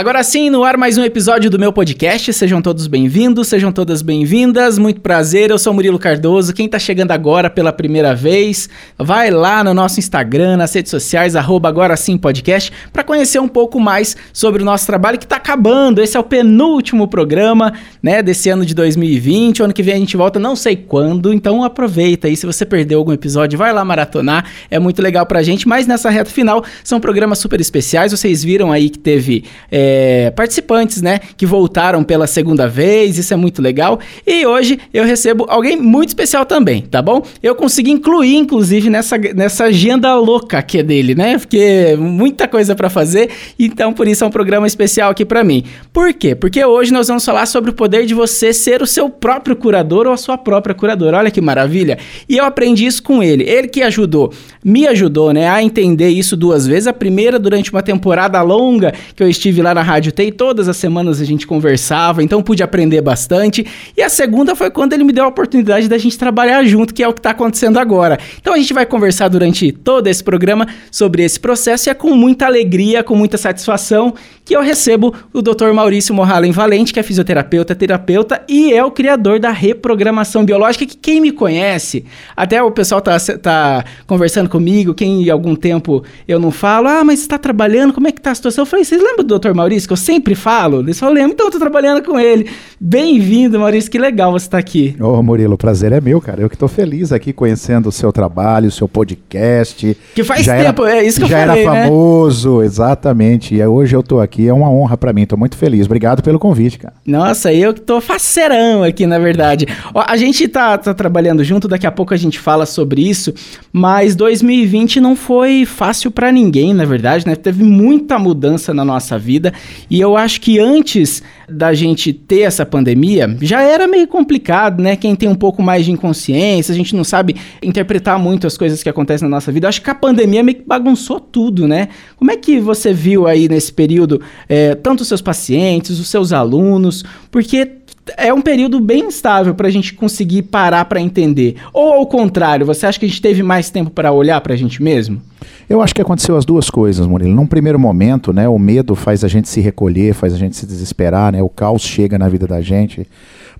Agora sim, no ar mais um episódio do meu podcast. Sejam todos bem-vindos, sejam todas bem-vindas. Muito prazer, eu sou Murilo Cardoso. Quem tá chegando agora pela primeira vez, vai lá no nosso Instagram, nas redes sociais, arroba agora sim podcast, para conhecer um pouco mais sobre o nosso trabalho que tá acabando. Esse é o penúltimo programa, né, desse ano de 2020. O ano que vem a gente volta, não sei quando, então aproveita aí. Se você perdeu algum episódio, vai lá maratonar. É muito legal pra gente, mas nessa reta final são programas super especiais. Vocês viram aí que teve. É, é, participantes, né? Que voltaram pela segunda vez, isso é muito legal. E hoje eu recebo alguém muito especial também, tá bom? Eu consegui incluir, inclusive, nessa, nessa agenda louca que é dele, né? Porque muita coisa para fazer, então por isso é um programa especial aqui para mim. Por quê? Porque hoje nós vamos falar sobre o poder de você ser o seu próprio curador ou a sua própria curadora. Olha que maravilha! E eu aprendi isso com ele. Ele que ajudou, me ajudou, né, a entender isso duas vezes. A primeira durante uma temporada longa que eu estive lá lá na Rádio TEI, todas as semanas a gente conversava, então pude aprender bastante. E a segunda foi quando ele me deu a oportunidade da gente trabalhar junto, que é o que está acontecendo agora. Então a gente vai conversar durante todo esse programa sobre esse processo e é com muita alegria, com muita satisfação que eu recebo o Dr. Maurício Morhalen Valente, que é fisioterapeuta, terapeuta e é o criador da reprogramação biológica, que quem me conhece, até o pessoal tá, tá conversando comigo, quem em algum tempo eu não falo, ah, mas está trabalhando, como é que tá a situação? Eu falei, vocês lembram do Dr. Maurício, que eu sempre falo? Eles falam, então eu tô trabalhando com ele. Bem-vindo, Maurício, que legal você estar tá aqui. Ô, Murilo, o prazer é meu, cara. Eu que tô feliz aqui conhecendo o seu trabalho, o seu podcast. Que faz já tempo, era, é isso que eu falei, Já era né? famoso, né? exatamente. E hoje eu tô aqui, é uma honra para mim, tô muito feliz. Obrigado pelo convite, cara. Nossa, eu que tô faceirão aqui, na verdade. Ó, a gente tá, tá trabalhando junto, daqui a pouco a gente fala sobre isso, mas 2020 não foi fácil para ninguém, na verdade, né? Teve muita mudança na nossa vida e eu acho que antes da gente ter essa pandemia, já era meio complicado, né? Quem tem um pouco mais de inconsciência, a gente não sabe interpretar muito as coisas que acontecem na nossa vida. Eu acho que a pandemia meio que bagunçou tudo, né? Como é que você viu aí nesse período, é, tanto os seus pacientes, os seus alunos, porque é um período bem instável para a gente conseguir parar para entender. Ou ao contrário, você acha que a gente teve mais tempo para olhar para a gente mesmo? Eu acho que aconteceu as duas coisas, Murilo. Num primeiro momento, né, o medo faz a gente se recolher, faz a gente se desesperar, né, o caos chega na vida da gente.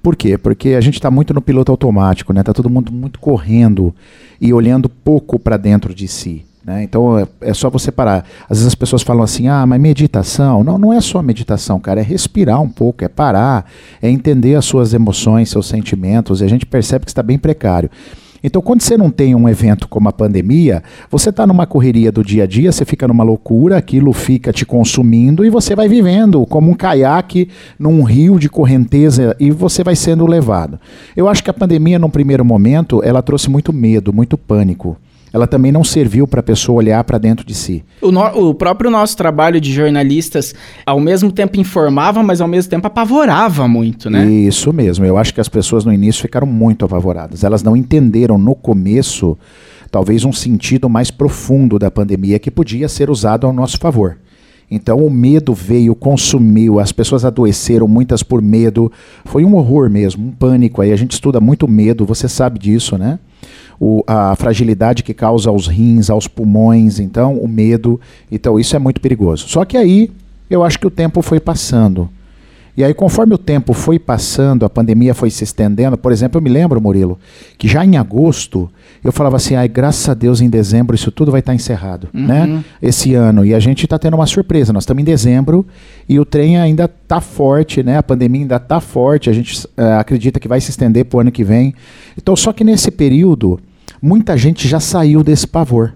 Por quê? Porque a gente está muito no piloto automático, né? Tá todo mundo muito correndo e olhando pouco para dentro de si. Né? Então é, é, só você parar. Às vezes as pessoas falam assim: ah, mas meditação. Não, não é só meditação, cara. É respirar um pouco, é parar, é entender as suas emoções, seus sentimentos. E a gente percebe que está bem precário. Então, quando você não tem um evento como a pandemia, você está numa correria do dia a dia, você fica numa loucura, aquilo fica te consumindo e você vai vivendo como um caiaque num rio de correnteza e você vai sendo levado. Eu acho que a pandemia, num primeiro momento, ela trouxe muito medo, muito pânico ela também não serviu para a pessoa olhar para dentro de si. O, no, o, próprio nosso trabalho de jornalistas, ao mesmo tempo informava, mas ao mesmo tempo apavorava muito, né? Isso mesmo. Eu acho que as pessoas no início ficaram muito apavoradas. Elas não entenderam no começo, talvez, um sentido mais profundo da pandemia que podia ser usado ao nosso favor. Então o medo veio, consumiu, as pessoas adoeceram, muitas por medo. Foi um horror mesmo, um pânico. Aí a gente estuda muito medo, você sabe disso, né? o, a fragilidade que causa aos rins, aos pulmões, então o medo. Então isso é muito perigoso. Só que aí eu acho que o tempo foi passando. E aí, conforme o tempo foi passando, a pandemia foi se estendendo, por exemplo, eu me lembro, Murilo, que já em agosto eu falava assim, ai, graças a Deus em dezembro isso tudo vai estar tá encerrado, uhum. né? Esse ano. E a gente está tendo uma surpresa. Nós estamos em dezembro e o trem ainda está forte, né? A pandemia ainda está forte. A gente uh, acredita que vai se estender para o ano que vem. Então, só que nesse período muita gente já saiu desse pavor.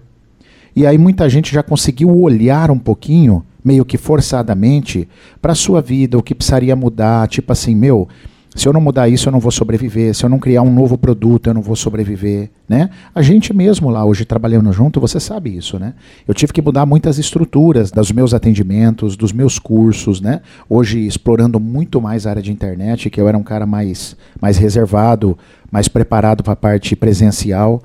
E aí muita gente já conseguiu olhar um pouquinho, meio que forçadamente, para sua vida, o que precisaria mudar, tipo assim, meu, se eu não mudar isso, eu não vou sobreviver. Se eu não criar um novo produto, eu não vou sobreviver, né? A gente mesmo lá hoje trabalhando junto, você sabe isso, né? Eu tive que mudar muitas estruturas dos meus atendimentos, dos meus cursos, né? Hoje explorando muito mais a área de internet, que eu era um cara mais mais reservado, mais preparado para a parte presencial.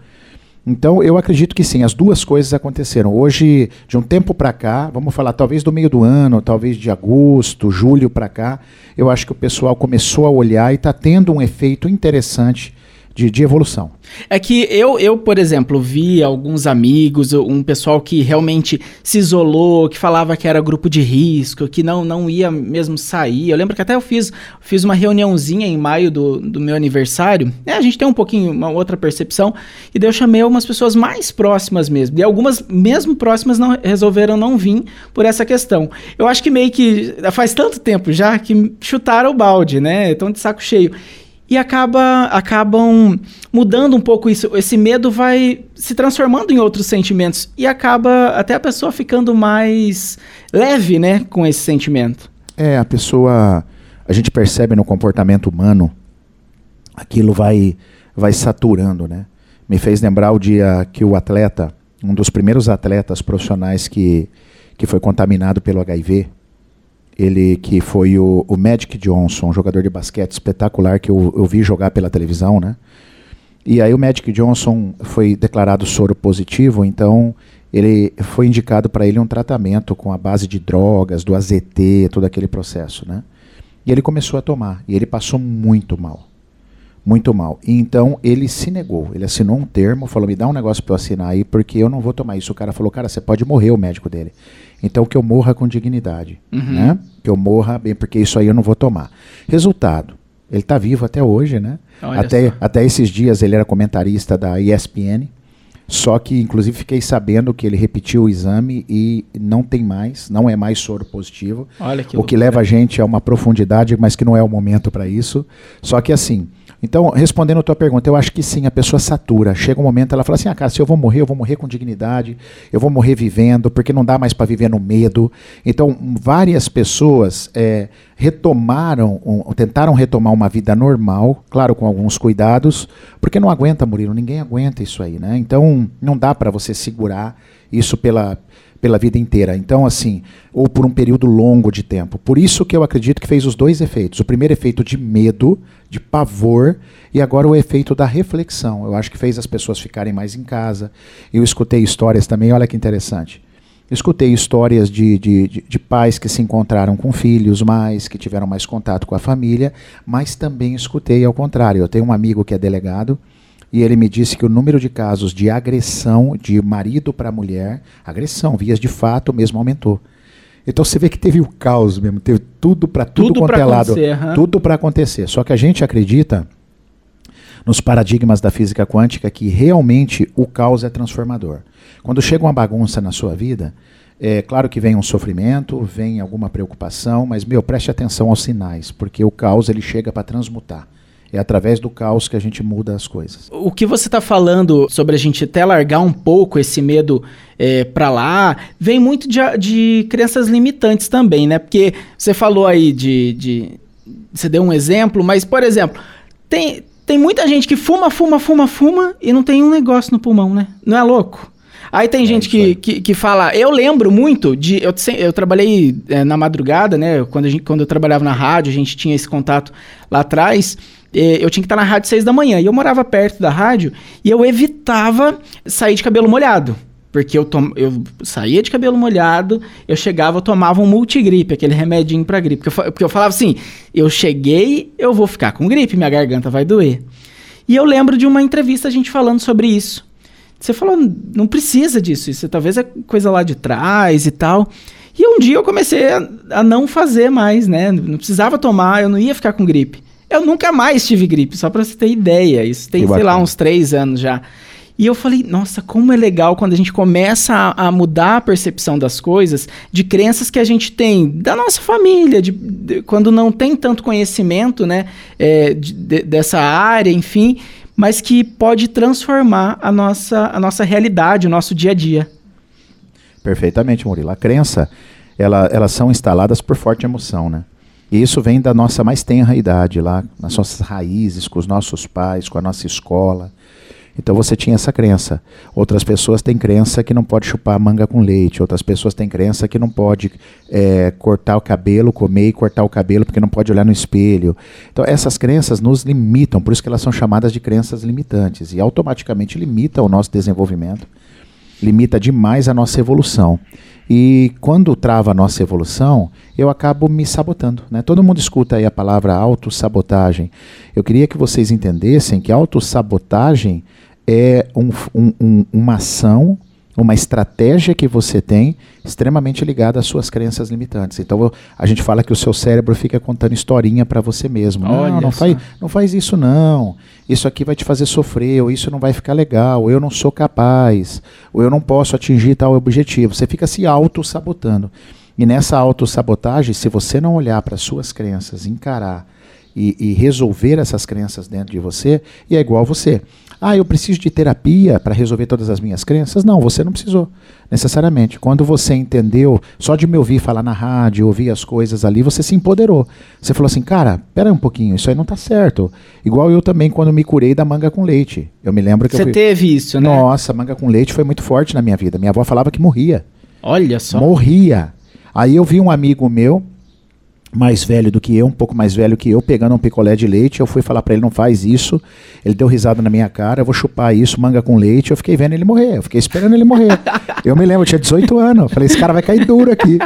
Então, eu acredito que sim, as duas coisas aconteceram. Hoje, de um tempo para cá, vamos falar talvez do meio do ano, talvez de agosto, julho para cá, eu acho que o pessoal começou a olhar e está tendo um efeito interessante de, de evolução. É que eu, eu, por exemplo, vi alguns amigos, um pessoal que realmente se isolou, que falava que era grupo de risco, que não, não ia mesmo sair. Eu lembro que até eu fiz, fiz uma reuniãozinha em maio do, do meu aniversário. É, a gente tem um pouquinho, uma outra percepção. E daí eu chamei algumas pessoas mais próximas mesmo. E algumas, mesmo próximas, não resolveram não vir por essa questão. Eu acho que meio que faz tanto tempo já que chutaram o balde, né? Estão de saco cheio e acaba, acabam mudando um pouco isso. Esse medo vai se transformando em outros sentimentos e acaba até a pessoa ficando mais leve, né, com esse sentimento. É, a pessoa, a gente percebe no comportamento humano, aquilo vai, vai saturando, né? Me fez lembrar o dia que o atleta, um dos primeiros atletas profissionais que, que foi contaminado pelo HIV, ele que foi o, o Magic Johnson, um jogador de basquete espetacular que eu, eu vi jogar pela televisão, né? E aí o Magic Johnson foi declarado soro positivo, então ele foi indicado para ele um tratamento com a base de drogas, do AZT, todo aquele processo, né? E ele começou a tomar, e ele passou muito mal. Muito mal. E então ele se negou. Ele assinou um termo, falou: "Me dá um negócio para eu assinar aí, porque eu não vou tomar isso". O cara falou: "Cara, você pode morrer", o médico dele. Então que eu morra com dignidade, uhum. né? Que eu morra bem, porque isso aí eu não vou tomar. Resultado, ele está vivo até hoje, né? até, até esses dias ele era comentarista da ESPN. Só que, inclusive, fiquei sabendo que ele repetiu o exame e não tem mais, não é mais soro positivo. Olha que o que leva a gente a uma profundidade, mas que não é o momento para isso. Só que, assim, então, respondendo a tua pergunta, eu acho que sim, a pessoa satura. Chega um momento, ela fala assim: ah, cara, se eu vou morrer, eu vou morrer com dignidade, eu vou morrer vivendo, porque não dá mais para viver no medo. Então, várias pessoas é, retomaram, um, tentaram retomar uma vida normal, claro, com alguns cuidados, porque não aguenta, Murilo, ninguém aguenta isso aí, né? Então, não dá para você segurar isso pela pela vida inteira. Então, assim, ou por um período longo de tempo. Por isso que eu acredito que fez os dois efeitos. O primeiro efeito de medo, de pavor, e agora o efeito da reflexão. Eu acho que fez as pessoas ficarem mais em casa. Eu escutei histórias também, olha que interessante. Escutei histórias de, de, de, de, pais que se encontraram com filhos mais, que tiveram mais contato com a família, mas também escutei ao contrário. Eu tenho um amigo que é delegado, e ele me disse que o número de casos de agressão de marido para mulher, agressão, vias de fato mesmo aumentou. Então você vê que teve o caos mesmo, teve tudo para tudo, tudo é lado, tudo para acontecer. Só que a gente acredita nos paradigmas da física quântica que realmente o caos é transformador. Quando chega uma bagunça na sua vida, é claro que vem um sofrimento, vem alguma preocupação, mas meu, preste atenção aos sinais, porque o caos ele chega para transmutar. É através do caos que a gente muda as coisas. O que você está falando sobre a gente até largar um pouco esse medo é, para lá, vem muito de, de crenças limitantes também, né? Porque você falou aí de, de. Você deu um exemplo, mas, por exemplo, tem, tem muita gente que fuma, fuma, fuma, fuma e não tem um negócio no pulmão, né? Não é louco? Aí tem é gente que, que, que, fala. Eu lembro muito de. Eu, eu trabalhei é, na madrugada, né? Quando, gente, quando eu trabalhava na rádio, a gente tinha esse contato lá atrás. É, eu tinha que estar na rádio seis da manhã. E eu morava perto da rádio e eu evitava sair de cabelo molhado. Porque eu, tom, eu saía de cabelo molhado, eu chegava, eu tomava um multigripe, aquele remedinho pra gripe. Porque eu, porque eu falava assim: eu cheguei, eu vou ficar com gripe, minha garganta vai doer. E eu lembro de uma entrevista a gente falando sobre isso. Você falou, não precisa disso, isso talvez é coisa lá de trás e tal. E um dia eu comecei a, a não fazer mais, né? Não precisava tomar, eu não ia ficar com gripe. Eu nunca mais tive gripe, só pra você ter ideia. Isso tem, sei lá, uns três anos já. E eu falei, nossa, como é legal quando a gente começa a, a, mudar a percepção das coisas, de crenças que a gente tem da nossa família, de, de quando não tem tanto conhecimento, né, é, de, dessa área, enfim, mas que pode transformar a nossa, a nossa realidade, o nosso dia a dia. Perfeitamente, Murilo. A crença, ela, elas são instaladas por forte emoção, né? E isso vem da nossa mais tenra idade, lá nas nossas raízes, com os nossos pais, com a nossa escola. Então você tinha essa crença. Outras pessoas têm crença que não pode chupar manga com leite. Outras pessoas têm crença que não pode é, cortar o cabelo, comer e cortar o cabelo porque não pode olhar no espelho. Então essas crenças nos limitam, por isso que elas são chamadas de crenças limitantes e automaticamente limitam o nosso desenvolvimento. Limita demais a nossa evolução. E quando trava a nossa evolução, eu acabo me sabotando. Né? Todo mundo escuta aí a palavra autossabotagem. Eu queria que vocês entendessem que autossabotagem é um, um, um, uma ação uma estratégia que você tem extremamente ligada às suas crenças limitantes. Então a gente fala que o seu cérebro fica contando historinha para você mesmo. Olha não, não faz, não faz isso não. Isso aqui vai te fazer sofrer, ou isso não vai ficar legal, ou eu não sou capaz, ou eu não posso atingir tal objetivo. Você fica se auto-sabotando. E nessa auto-sabotagem, se você não olhar para suas crenças, encarar e, e resolver essas crenças dentro de você, e é igual você. Ah, eu preciso de terapia para resolver todas as minhas crenças? Não, você não precisou, necessariamente. Quando você entendeu, só de me ouvir falar na rádio, ouvir as coisas ali, você se empoderou. Você falou assim, cara, pera um pouquinho, isso aí não está certo. Igual eu também, quando me curei da manga com leite. Eu me lembro que Você fui... teve isso, né? Nossa, manga com leite foi muito forte na minha vida. Minha avó falava que morria. Olha só. Morria. Aí eu vi um amigo meu, mais velho do que eu, um pouco mais velho que eu, pegando um picolé de leite. Eu fui falar para ele: não faz isso. Ele deu risada na minha cara. Eu vou chupar isso, manga com leite. Eu fiquei vendo ele morrer. Eu fiquei esperando ele morrer. eu me lembro, eu tinha 18 anos. Eu falei: esse cara vai cair duro aqui.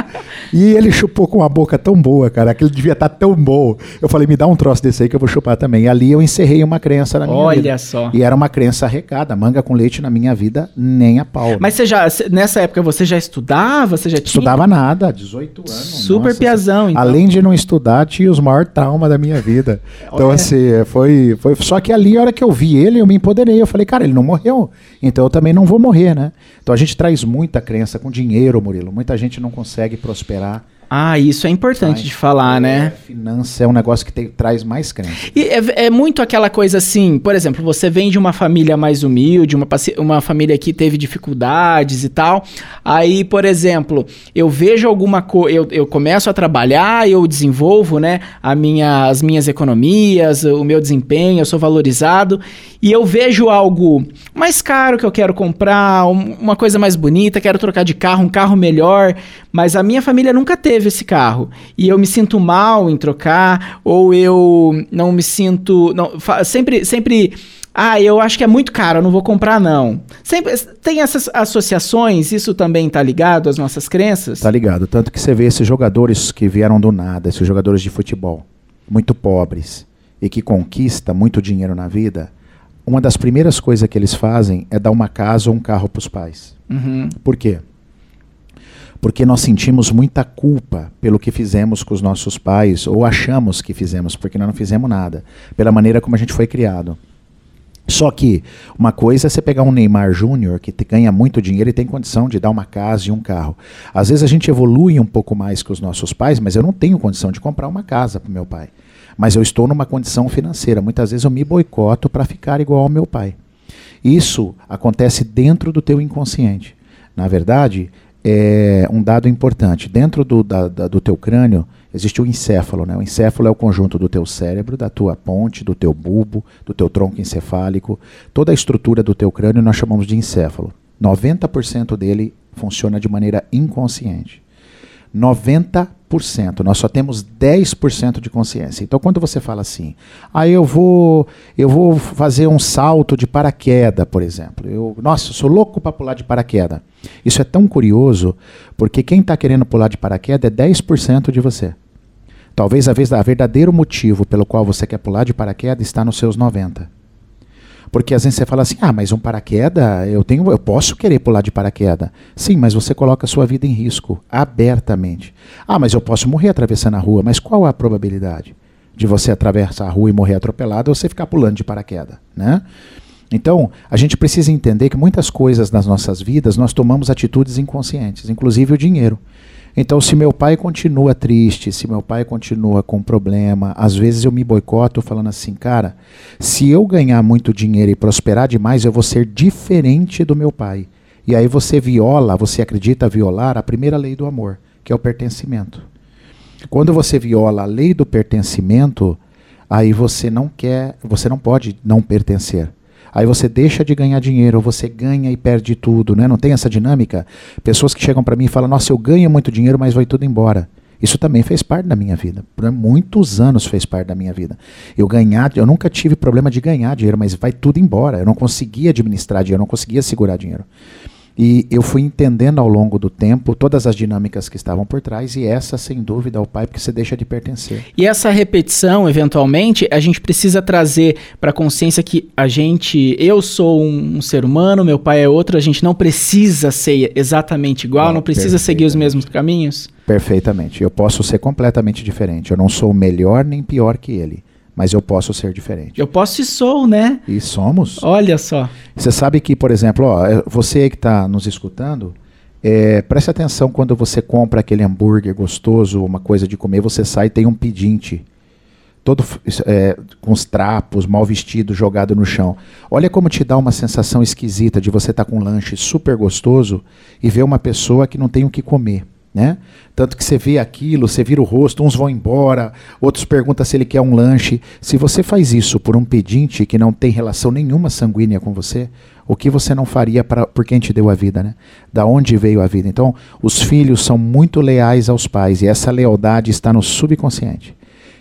E ele chupou com uma boca tão boa, cara. Aquilo devia estar tá tão bom. Eu falei: me dá um troço desse aí que eu vou chupar também. E ali eu encerrei uma crença na minha Olha vida. Olha só. E era uma crença arrecada. Manga com leite na minha vida, nem a pau. Mas você já, nessa época, você já estudava? Você já tinha. Estudava nada, 18 anos. Super nossa, piazão, então. Além de não estudar, tinha os maiores traumas da minha vida. Então, Olha. assim, foi, foi. Só que ali, a hora que eu vi ele, eu me empoderei. Eu falei, cara, ele não morreu. Então eu também não vou morrer, né? Então a gente traz muita crença com dinheiro, Murilo. Muita gente não consegue prosperar ah, isso é importante de falar, né? É, finança é um negócio que te, traz mais crença. E é, é, muito aquela coisa assim, por exemplo, você vem de uma família mais humilde, uma, uma família que teve dificuldades e tal. Aí, por exemplo, eu vejo alguma coisa, eu, eu começo a trabalhar, eu desenvolvo, né, a minha, as minhas economias, o meu desempenho, eu sou valorizado, e eu vejo algo mais caro que eu quero comprar, uma coisa mais bonita, quero trocar de carro, um carro melhor, mas a minha família nunca teve esse carro e eu me sinto mal em trocar ou eu não me sinto não, sempre sempre ah, eu acho que é muito caro, eu não vou comprar não. Sempre tem essas associações, isso também tá ligado às nossas crenças? Tá ligado, tanto que você vê esses jogadores que vieram do nada, esses jogadores de futebol, muito pobres e que conquista muito dinheiro na vida, uma das primeiras coisas que eles fazem é dar uma casa ou um carro para os pais. Uhum. Por quê? Porque nós sentimos muita culpa pelo que fizemos com os nossos pais, ou achamos que fizemos, porque nós não fizemos nada, pela maneira como a gente foi criado. Só que uma coisa é você pegar um Neymar Júnior que ganha muito dinheiro e tem condição de dar uma casa e um carro. Às vezes a gente evolui um pouco mais que os nossos pais, mas eu não tenho condição de comprar uma casa para meu pai. Mas eu estou numa condição financeira. Muitas vezes eu me boicoto para ficar igual ao meu pai. Isso acontece dentro do teu inconsciente. Na verdade, é um dado importante. Dentro do, da, da, do teu crânio existe o encéfalo. Né? O encéfalo é o conjunto do teu cérebro, da tua ponte, do teu bulbo, do teu tronco encefálico. Toda a estrutura do teu crânio nós chamamos de encéfalo. 90% dele funciona de maneira inconsciente. 90% nós só temos 10% de consciência. Então quando você fala assim, ah, eu vou, eu vou fazer um salto de paraquedas, por exemplo. Eu, nossa, eu sou louco para pular de paraquedas. Isso é tão curioso, porque quem está querendo pular de paraquedas é 10% de você. Talvez a, vez, a verdadeiro motivo pelo qual você quer pular de paraquedas está nos seus 90. Porque às vezes você fala assim: "Ah, mas um paraquedas, eu tenho, eu posso querer pular de paraquedas". Sim, mas você coloca a sua vida em risco abertamente. Ah, mas eu posso morrer atravessando a rua, mas qual a probabilidade de você atravessar a rua e morrer atropelado ou você ficar pulando de paraquedas, né? Então, a gente precisa entender que muitas coisas nas nossas vidas nós tomamos atitudes inconscientes, inclusive o dinheiro. Então, se meu pai continua triste, se meu pai continua com problema, às vezes eu me boicoto falando assim, cara, se eu ganhar muito dinheiro e prosperar demais, eu vou ser diferente do meu pai. E aí você viola, você acredita violar a primeira lei do amor, que é o pertencimento. Quando você viola a lei do pertencimento, aí você não quer, você não pode não pertencer. Aí você deixa de ganhar dinheiro, você ganha e perde tudo, né? Não tem essa dinâmica? Pessoas que chegam para mim e falam: "Nossa, eu ganho muito dinheiro, mas vai tudo embora". Isso também fez parte da minha vida. Por muitos anos fez parte da minha vida. Eu ganhar, eu nunca tive problema de ganhar dinheiro, mas vai tudo embora. Eu não conseguia administrar dinheiro, eu não conseguia segurar dinheiro. E eu fui entendendo ao longo do tempo todas as dinâmicas que estavam por trás, e essa, sem dúvida, é o pai, porque você deixa de pertencer. E essa repetição, eventualmente, a gente precisa trazer para a consciência que a gente, eu sou um, um, ser humano, meu pai é outro, a gente não precisa ser exatamente igual, não, não precisa seguir os mesmos caminhos? Perfeitamente. Eu posso ser completamente diferente. Eu não sou melhor nem pior que ele mas eu posso ser diferente. Eu posso e sou, né? E somos. Olha só. Você sabe que, por exemplo, ó, é, você que está nos escutando, é, preste atenção quando você compra aquele hambúrguer gostoso, uma coisa de comer, você sai e tem um pedinte. Todo é, com os trapos, mal vestido, jogado no chão. Olha como te dá uma sensação esquisita de você estar tá com um lanche super gostoso e ver uma pessoa que não tem o que comer. Né? Tanto que você vê aquilo, você vira o rosto, uns vão embora, outros perguntam se ele quer um lanche. Se você faz isso por um pedinte que não tem relação nenhuma sanguínea com você, o que você não faria para por quem te deu a vida, né? Da onde veio a vida? Então, os filhos são muito leais aos pais e essa lealdade está no subconsciente.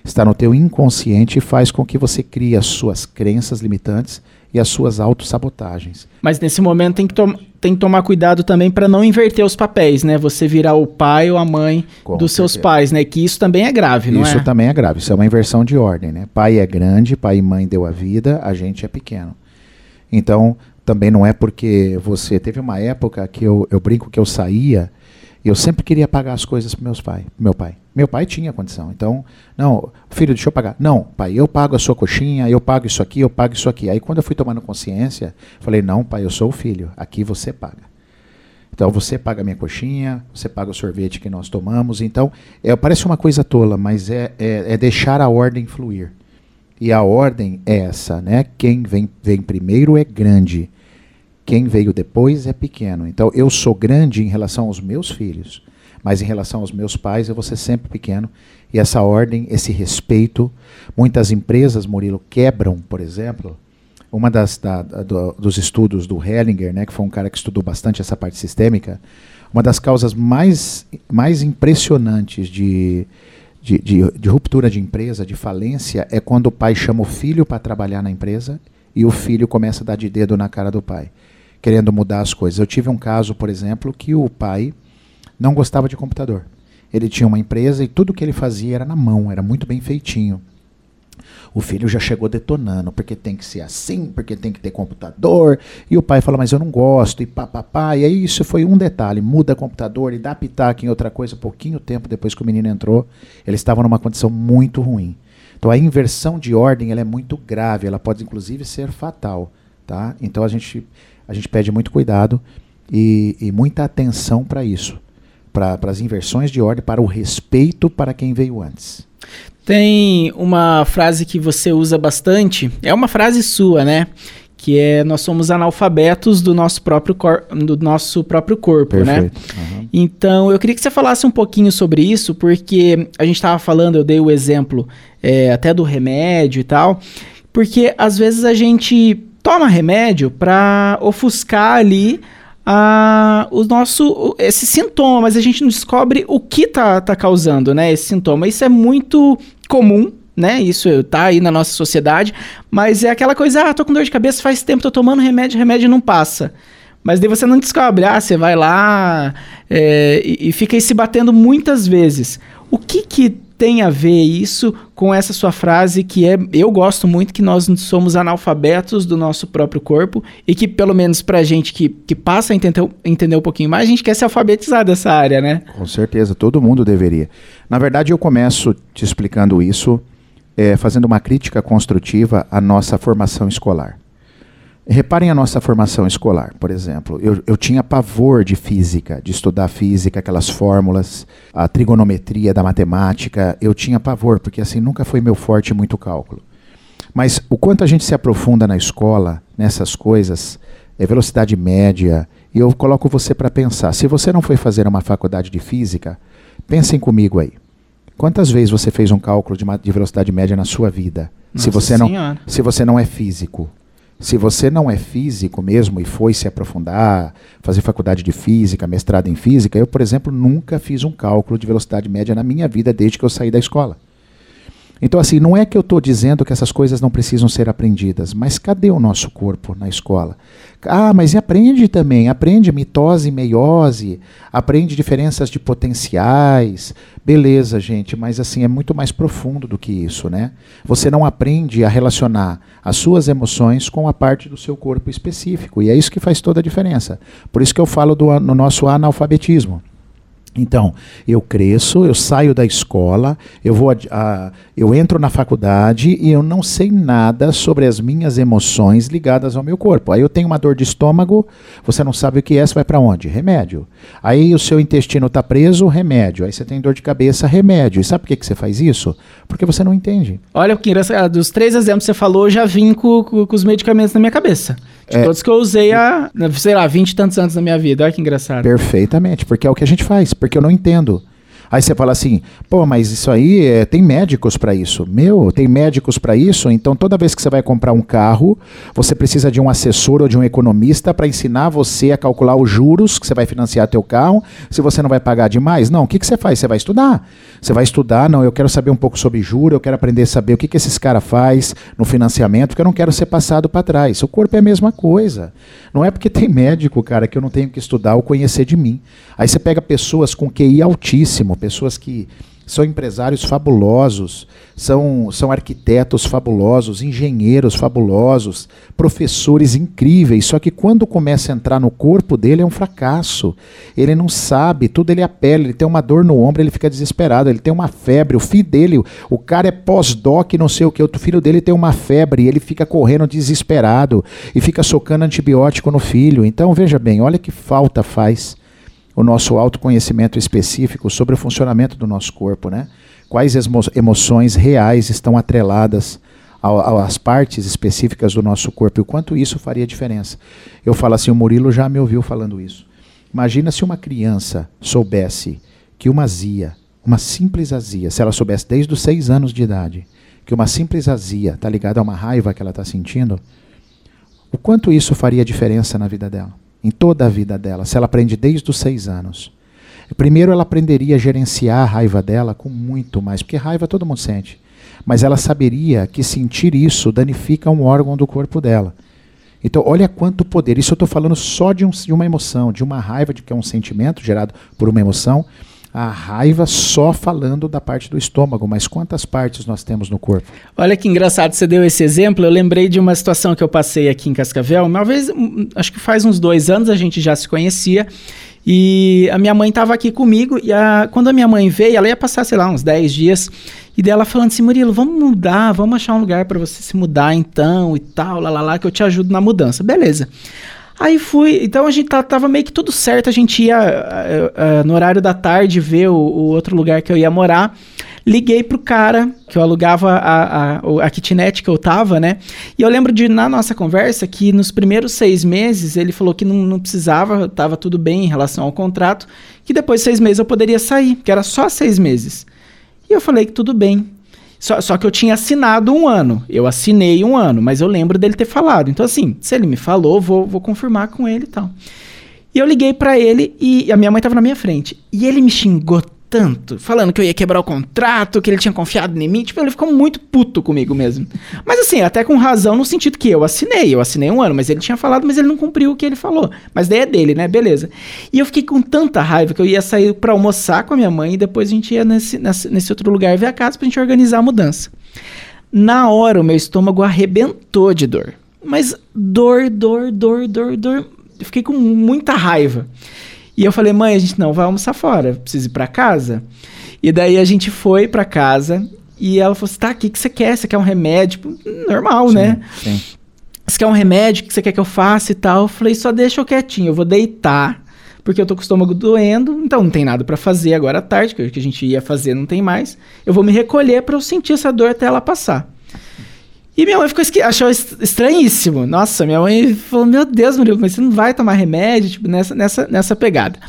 Está no teu inconsciente e faz com que você crie as suas crenças limitantes e as suas autossabotagens. Mas nesse momento tem que, tem que tomar cuidado também para não inverter os papéis, né? Você virar o pai ou a mãe Com dos certeza. seus pais, né? Que isso também é grave, não isso é? Isso também é grave. Isso é uma inversão de ordem, né? Pai é grande, pai e mãe deu a vida, a gente é pequeno. Então, também não é porque você... Teve uma época que eu, eu brinco que eu saía eu sempre queria pagar as coisas para meus pai, meu pai. Meu pai tinha condição. Então, não, filho, deixa eu pagar. Não, pai, eu pago a sua coxinha, eu pago isso aqui, eu pago isso aqui. Aí quando eu fui tomando consciência, falei, não, pai, eu sou o filho, aqui você paga. Então você paga a minha coxinha, você paga o sorvete que nós tomamos. Então, é, parece uma coisa tola, mas é, é, é deixar a ordem fluir. E a ordem é essa, né? Quem vem, vem primeiro é grande. Quem veio depois é pequeno. Então eu sou grande em relação aos meus filhos, mas em relação aos meus pais eu vou ser sempre pequeno. E essa ordem, esse respeito, muitas empresas, Murilo, quebram, por exemplo, uma das da, do, dos estudos do Hellinger, né, que foi um cara que estudou bastante essa parte sistêmica, uma das causas mais, mais impressionantes de, de, de, de ruptura de empresa, de falência, é quando o pai chama o filho para trabalhar na empresa e o filho começa a dar de dedo na cara do pai querendo mudar as coisas. Eu tive um caso, por exemplo, que o pai não gostava de computador. Ele tinha uma empresa e tudo que ele fazia era na mão, era muito bem feitinho. O filho já chegou detonando, porque tem que ser assim, porque tem que ter computador. E o pai fala, mas eu não gosto, e papapá. E aí isso foi um detalhe: muda computador e dá pitaco em outra coisa. Pouquinho tempo depois que o menino entrou, ele estava numa condição muito ruim. Então a inversão de ordem ela é muito grave, ela pode inclusive ser fatal. Tá? Então a gente a gente pede muito cuidado e, e muita atenção para isso, para as inversões de ordem, para o respeito para quem veio antes. Tem uma frase que você usa bastante, é uma frase sua, né? Que é nós somos analfabetos do nosso próprio, cor do nosso próprio corpo, né? Perfeito. né? Uhum. Então eu queria que você falasse um pouquinho sobre isso, porque a gente estava falando, eu dei o exemplo é, até do remédio e tal, porque às vezes a gente toma remédio para ofuscar ali a, o nosso esse sintoma, mas a gente não descobre o que tá, tá causando, né, esse sintoma. Isso é muito comum, né? Isso tá aí na nossa sociedade, mas é aquela coisa, ah, tô com dor de cabeça, faz tempo tô tomando remédio, remédio não passa. Mas daí você não descobre, ah, você vai lá é, e, e fica aí se batendo muitas vezes. O que que tem a ver isso com essa sua frase que é eu gosto muito que nós somos analfabetos do nosso próprio corpo e que pelo menos pra gente que, que passa a entender, entender um pouquinho mais, a gente quer se alfabetizar dessa área, né? Com certeza, todo mundo deveria. Na verdade, eu começo te explicando isso é, fazendo uma crítica construtiva à nossa formação escolar. Reparem a nossa formação escolar, por exemplo. Eu, eu tinha pavor de física, de estudar física, aquelas fórmulas, a trigonometria da matemática. Eu tinha pavor, porque assim nunca foi meu forte muito cálculo. Mas o quanto a gente se aprofunda na escola, nessas coisas, é velocidade média, e eu coloco você para pensar. Se você não foi fazer uma faculdade de física, pensem comigo aí. Quantas vezes você fez um cálculo de, de velocidade média na sua vida? Nossa se você não, se você não é físico. Se você não é físico mesmo e foi se aprofundar, fazer faculdade de física, mestrado em física, eu, por exemplo, nunca fiz um cálculo de velocidade média na minha vida desde que eu saí da escola. Então, assim, não é que eu estou dizendo que essas coisas não precisam ser aprendidas, mas cadê o nosso corpo na escola? Ah, mas aprende também, aprende mitose e meiose, aprende diferenças de potenciais. Beleza, gente, mas assim, é muito mais profundo do que isso, né? Você não aprende a relacionar as suas emoções com a parte do seu corpo específico, e é isso que faz toda a diferença. Por isso que eu falo do, no nosso analfabetismo. Então, eu cresço, eu saio da escola, eu vou, a, eu entro na faculdade e eu não sei nada sobre as minhas emoções ligadas ao meu corpo. Aí eu tenho uma dor de estômago, você não sabe o que é, você vai para onde? Remédio. Aí o seu intestino está preso, remédio. Aí você tem dor de cabeça, remédio. E sabe por que, que você faz isso? Porque você não entende. Olha engraçado, dos três exemplos que você falou, eu já vim com, com, com os medicamentos na minha cabeça. De é, todos que eu usei há, sei lá, 20 e tantos anos da minha vida. Olha que engraçado. Perfeitamente, porque é o que a gente faz, porque eu não entendo. Aí você fala assim, pô, mas isso aí é, tem médicos para isso. Meu, tem médicos para isso, então toda vez que você vai comprar um carro, você precisa de um assessor ou de um economista para ensinar você a calcular os juros que você vai financiar teu carro, se você não vai pagar demais. Não, o que, que você faz? Você vai estudar. Você vai estudar, não, eu quero saber um pouco sobre juros, eu quero aprender a saber o que, que esses caras faz no financiamento, porque eu não quero ser passado para trás. O corpo é a mesma coisa. Não é porque tem médico, cara, que eu não tenho que estudar ou conhecer de mim. Aí você pega pessoas com QI altíssimo, pessoas que são empresários fabulosos, são, são arquitetos fabulosos, engenheiros fabulosos, professores incríveis. Só que quando começa a entrar no corpo dele é um fracasso. Ele não sabe, tudo ele apela, ele tem uma dor no ombro, ele fica desesperado, ele tem uma febre. O filho dele, o cara é pós-doc, não sei o que, o filho dele tem uma febre, e ele fica correndo desesperado e fica socando antibiótico no filho. Então veja bem, olha que falta faz o nosso autoconhecimento específico sobre o funcionamento do nosso corpo, né? Quais emo emoções reais estão atreladas às partes específicas do nosso corpo e o quanto isso faria diferença. Eu falo assim, o Murilo já me ouviu falando isso. Imagina se uma criança soubesse que uma azia, uma simples azia, se ela soubesse desde os seis anos de idade, que uma simples azia está ligada a uma raiva que ela está sentindo, o quanto isso faria diferença na vida dela em toda a vida dela, se ela aprende desde os seis anos. Primeiro, ela aprenderia a gerenciar a raiva dela com muito mais, porque raiva todo mundo sente. Mas ela saberia que sentir isso danifica um órgão do corpo dela. Então, olha quanto poder. Isso eu estou falando só de, um, de, uma emoção, de uma raiva, de que é um sentimento gerado por uma emoção a raiva só falando da parte do estômago, mas quantas partes nós temos no corpo? Olha que engraçado, você deu esse exemplo. Eu lembrei de uma situação que eu passei aqui em Cascavel. Uma vez, hum, acho que faz uns dois anos, a gente já se conhecia. E a minha mãe estava aqui comigo. E a, quando a minha mãe veio, ela ia passar, sei lá, uns 10 dias. E dela falando assim: Murilo, vamos mudar, vamos achar um lugar para você se mudar então e tal, lá, lá, lá, que eu te ajudo na mudança. Beleza. Aí fui, então a gente tava meio que tudo certo, a gente ia uh, uh, no horário da tarde ver o, o, outro lugar que eu ia morar. Liguei pro cara que eu alugava a, a, a kitnet que eu tava, né? E eu lembro de, na nossa conversa, que nos primeiros seis meses ele falou que não, não precisava, tava tudo bem em relação ao contrato, que depois de seis meses eu poderia sair, que era só seis meses. E eu falei que tudo bem. Só, só, que eu tinha assinado um ano. Eu assinei um ano, mas eu lembro dele ter falado. Então, assim, se ele me falou, vou, vou confirmar com ele e tal. E eu liguei para ele e a minha mãe tava na minha frente. E ele me xingou tanto, falando que eu ia quebrar o contrato, que ele tinha confiado em mim. Tipo, ele ficou muito puto comigo mesmo. Mas assim, até com razão no sentido que eu assinei. Eu assinei um ano, mas ele tinha falado, mas ele não cumpriu o que ele falou. Mas daí é dele, né? Beleza. E eu fiquei com tanta raiva que eu ia sair para almoçar com a minha mãe e depois a gente ia nesse, nesse, nesse outro lugar ver a casa pra gente organizar a mudança. Na hora, o meu estômago arrebentou de dor. Mas dor, dor, dor, dor, dor. Eu fiquei com muita raiva. E eu falei, mãe, a gente não vai almoçar fora, preciso ir para casa. E daí a gente foi para casa e ela falou assim: tá, o que, que você quer? Você quer um remédio? Tipo, normal, sim, né? Sim. Você quer um remédio? O que você quer que eu faça e tal? Eu falei: só deixa eu quietinho, eu vou deitar, porque eu tô com o estômago doendo, então não tem nada para fazer agora à tarde, que a gente ia fazer não tem mais. Eu vou me recolher para eu sentir essa dor até ela passar. E minha mãe ficou achou estranhíssimo. Nossa, minha mãe falou: Meu Deus, Murilo, mas você não vai tomar remédio? Tipo, nessa, nessa, nessa pegada.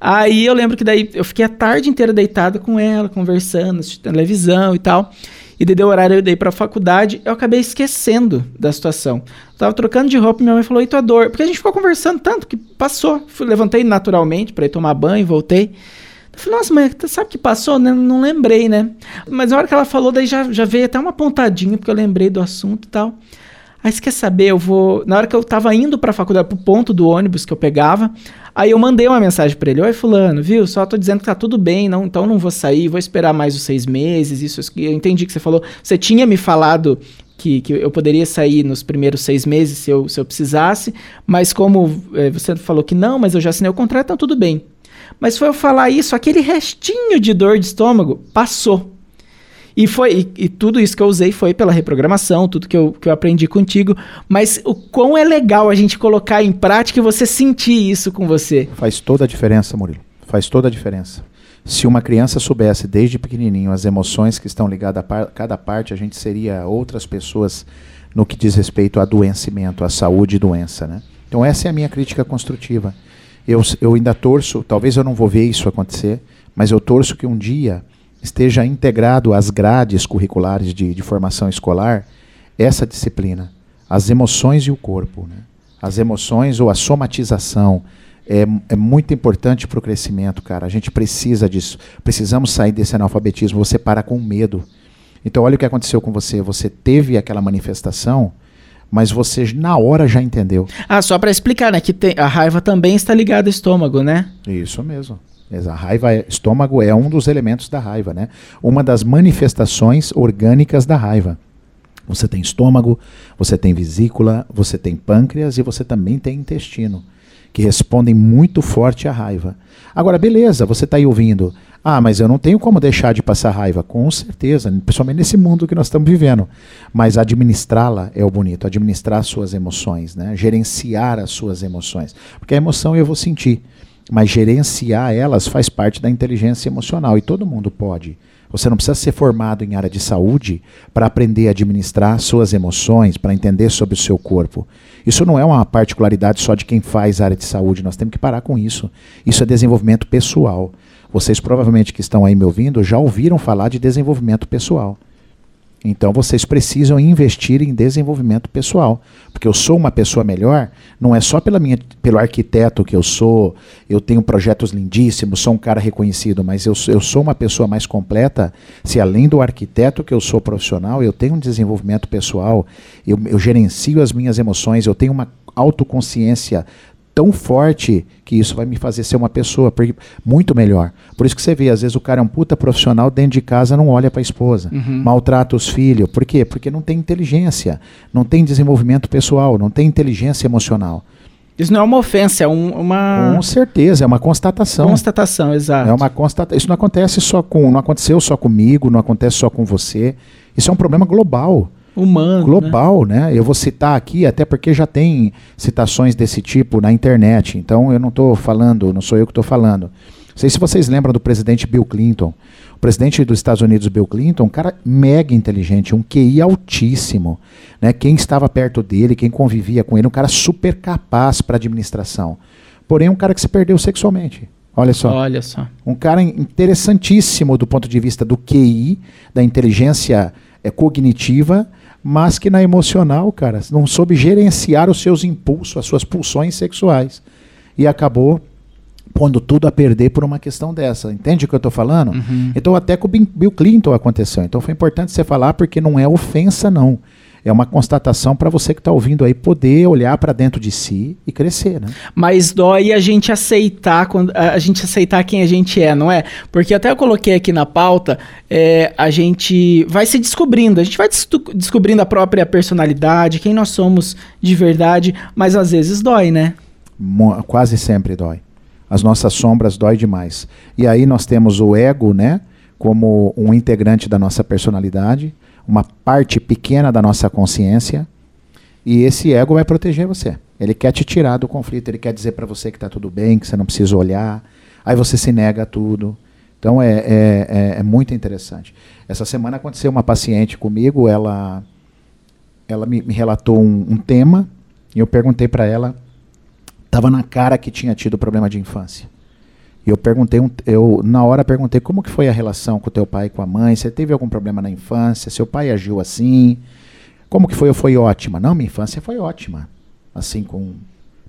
Aí eu lembro que daí eu fiquei a tarde inteira deitada com ela, conversando, assistindo televisão e tal. E daí deu horário, eu dei pra faculdade, eu acabei esquecendo da situação. Eu tava trocando de roupa e minha mãe falou, e tua dor? Porque a gente ficou conversando tanto que passou. Fui, levantei naturalmente para ir tomar banho, voltei. Eu falei, nossa, mas sabe que passou? Não, não lembrei, né? Mas na hora que ela falou, daí já, já veio até uma pontadinha, porque eu lembrei do assunto e tal. Aí você quer saber, eu vou. Na hora que eu tava indo pra faculdade, pro ponto do ônibus que eu pegava, aí eu mandei uma mensagem para ele: Oi, Fulano, viu? Só tô dizendo que tá tudo bem, não, então não vou sair, vou esperar mais os seis meses. Isso, eu entendi que você falou. Você tinha me falado que, que eu poderia sair nos primeiros seis meses se eu, se eu precisasse, mas como é, você falou que não, mas eu já assinei o contrato, então tudo bem. Mas foi eu falar isso, aquele restinho de dor de estômago passou. E foi e, e, tudo isso que eu usei foi pela reprogramação, tudo que eu, que eu aprendi contigo. Mas o quão é legal a gente colocar em prática e você sentir isso com você. Faz toda a diferença, Murilo. Faz toda a diferença. Se uma criança soubesse desde pequenininho as emoções que estão ligadas a cada parte, a gente seria outras pessoas no que diz respeito a adoecimento, a saúde e doença, né? Então essa é a minha crítica construtiva. Eu, eu ainda torço, talvez eu não vou ver isso acontecer, mas eu torço que um dia esteja integrado às grades curriculares de, de formação escolar essa disciplina, as emoções e o corpo. Né? As emoções ou a somatização é, é muito importante para o crescimento, cara. A gente precisa disso. Precisamos sair desse analfabetismo. Você para com medo. Então, olha o que aconteceu com você. Você teve aquela manifestação, mas você na hora já entendeu. Ah, só para explicar, né? Que tem, a raiva também está ligada ao estômago, né? Isso mesmo. A raiva, estômago é um dos elementos da raiva, né? Uma das manifestações orgânicas da raiva. Você tem estômago, você tem vesícula, você tem pâncreas e você também tem intestino, que respondem muito forte à raiva. Agora, beleza, você está aí ouvindo. Ah, mas eu não tenho como deixar de passar raiva. Com certeza, principalmente nesse mundo que nós estamos vivendo. Mas administrá-la é o bonito, administrar suas emoções, né? gerenciar as suas emoções. Porque a emoção eu vou sentir mas gerenciar elas faz parte da inteligência emocional e todo mundo pode. Você não precisa ser formado em área de saúde para aprender a administrar suas emoções, para entender sobre o seu corpo. Isso não é uma particularidade só de quem faz área de saúde, nós temos que parar com isso. Isso é desenvolvimento pessoal. Vocês provavelmente que estão aí me ouvindo já ouviram falar de desenvolvimento pessoal. Então vocês precisam investir em desenvolvimento pessoal, porque eu sou uma pessoa melhor, não é só pela minha, pelo arquiteto que eu sou, eu tenho projetos lindíssimos, sou um cara reconhecido, mas eu, eu sou uma pessoa mais completa se além do arquiteto que eu sou profissional, eu tenho um desenvolvimento pessoal, eu, eu gerencio as minhas emoções, eu tenho uma autoconsciência tão forte que isso vai me fazer ser uma pessoa muito melhor. Por isso que você vê, às vezes o cara é um puta profissional, dentro de casa não olha para a esposa, uhum. maltrata os filhos. Por quê? Porque não tem inteligência, não tem desenvolvimento pessoal, não tem inteligência emocional. Isso não é uma ofensa, é um, uma. Com certeza, é uma constatação. Constatação, exato. É uma constata... Isso não acontece só com. Não aconteceu só comigo, não acontece só com você. Isso é um problema global humano. Global, né? né? Eu vou citar aqui, até porque já tem citações desse tipo na internet. Então eu não estou falando, não sou eu que estou falando. Não sei se vocês lembram do presidente Bill Clinton. O presidente dos Estados Unidos, Bill Clinton, um cara mega inteligente, um QI altíssimo. Né? Quem estava perto dele, quem convivia com ele, um cara super capaz para administração. Porém, um cara que se perdeu sexualmente. Olha só. Olha só. Um cara interessantíssimo do ponto de vista do QI, da inteligência é, cognitiva, mas que na emocional, cara, não soube gerenciar os seus impulsos, as suas pulsões sexuais. E acabou pondo tudo a perder por uma questão dessa. Entende o que eu estou falando? Uhum. Então, até com o Bill Clinton aconteceu. Então, foi importante você falar, porque não é ofensa, não é uma constatação para você que está ouvindo aí poder olhar para dentro de si e crescer, né? Mas dói a gente aceitar quando a gente aceitar quem a gente é, não é? Porque até eu coloquei aqui na pauta, é, a gente vai se descobrindo, a gente vai descobrindo a própria personalidade, quem nós somos de verdade, mas às vezes dói, né? Quase sempre dói. As nossas sombras dói demais. E aí nós temos o ego, né? Como um integrante da nossa personalidade uma parte pequena da nossa consciência, e esse ego vai proteger você. Ele quer te tirar do conflito, ele quer dizer para você que está tudo bem, que você não precisa olhar, aí você se nega a tudo. Então é, é, é, é, muito interessante. Essa semana aconteceu uma paciente comigo, ela, ela me, me relatou um, um tema, e eu perguntei para ela, estava na cara que tinha tido problema de infância. E eu perguntei, eu na hora perguntei como que foi a relação com o teu pai e com a mãe, você teve algum problema na infância, seu pai agiu assim, como que foi? Foi ótima. Não, minha infância foi ótima. Assim, com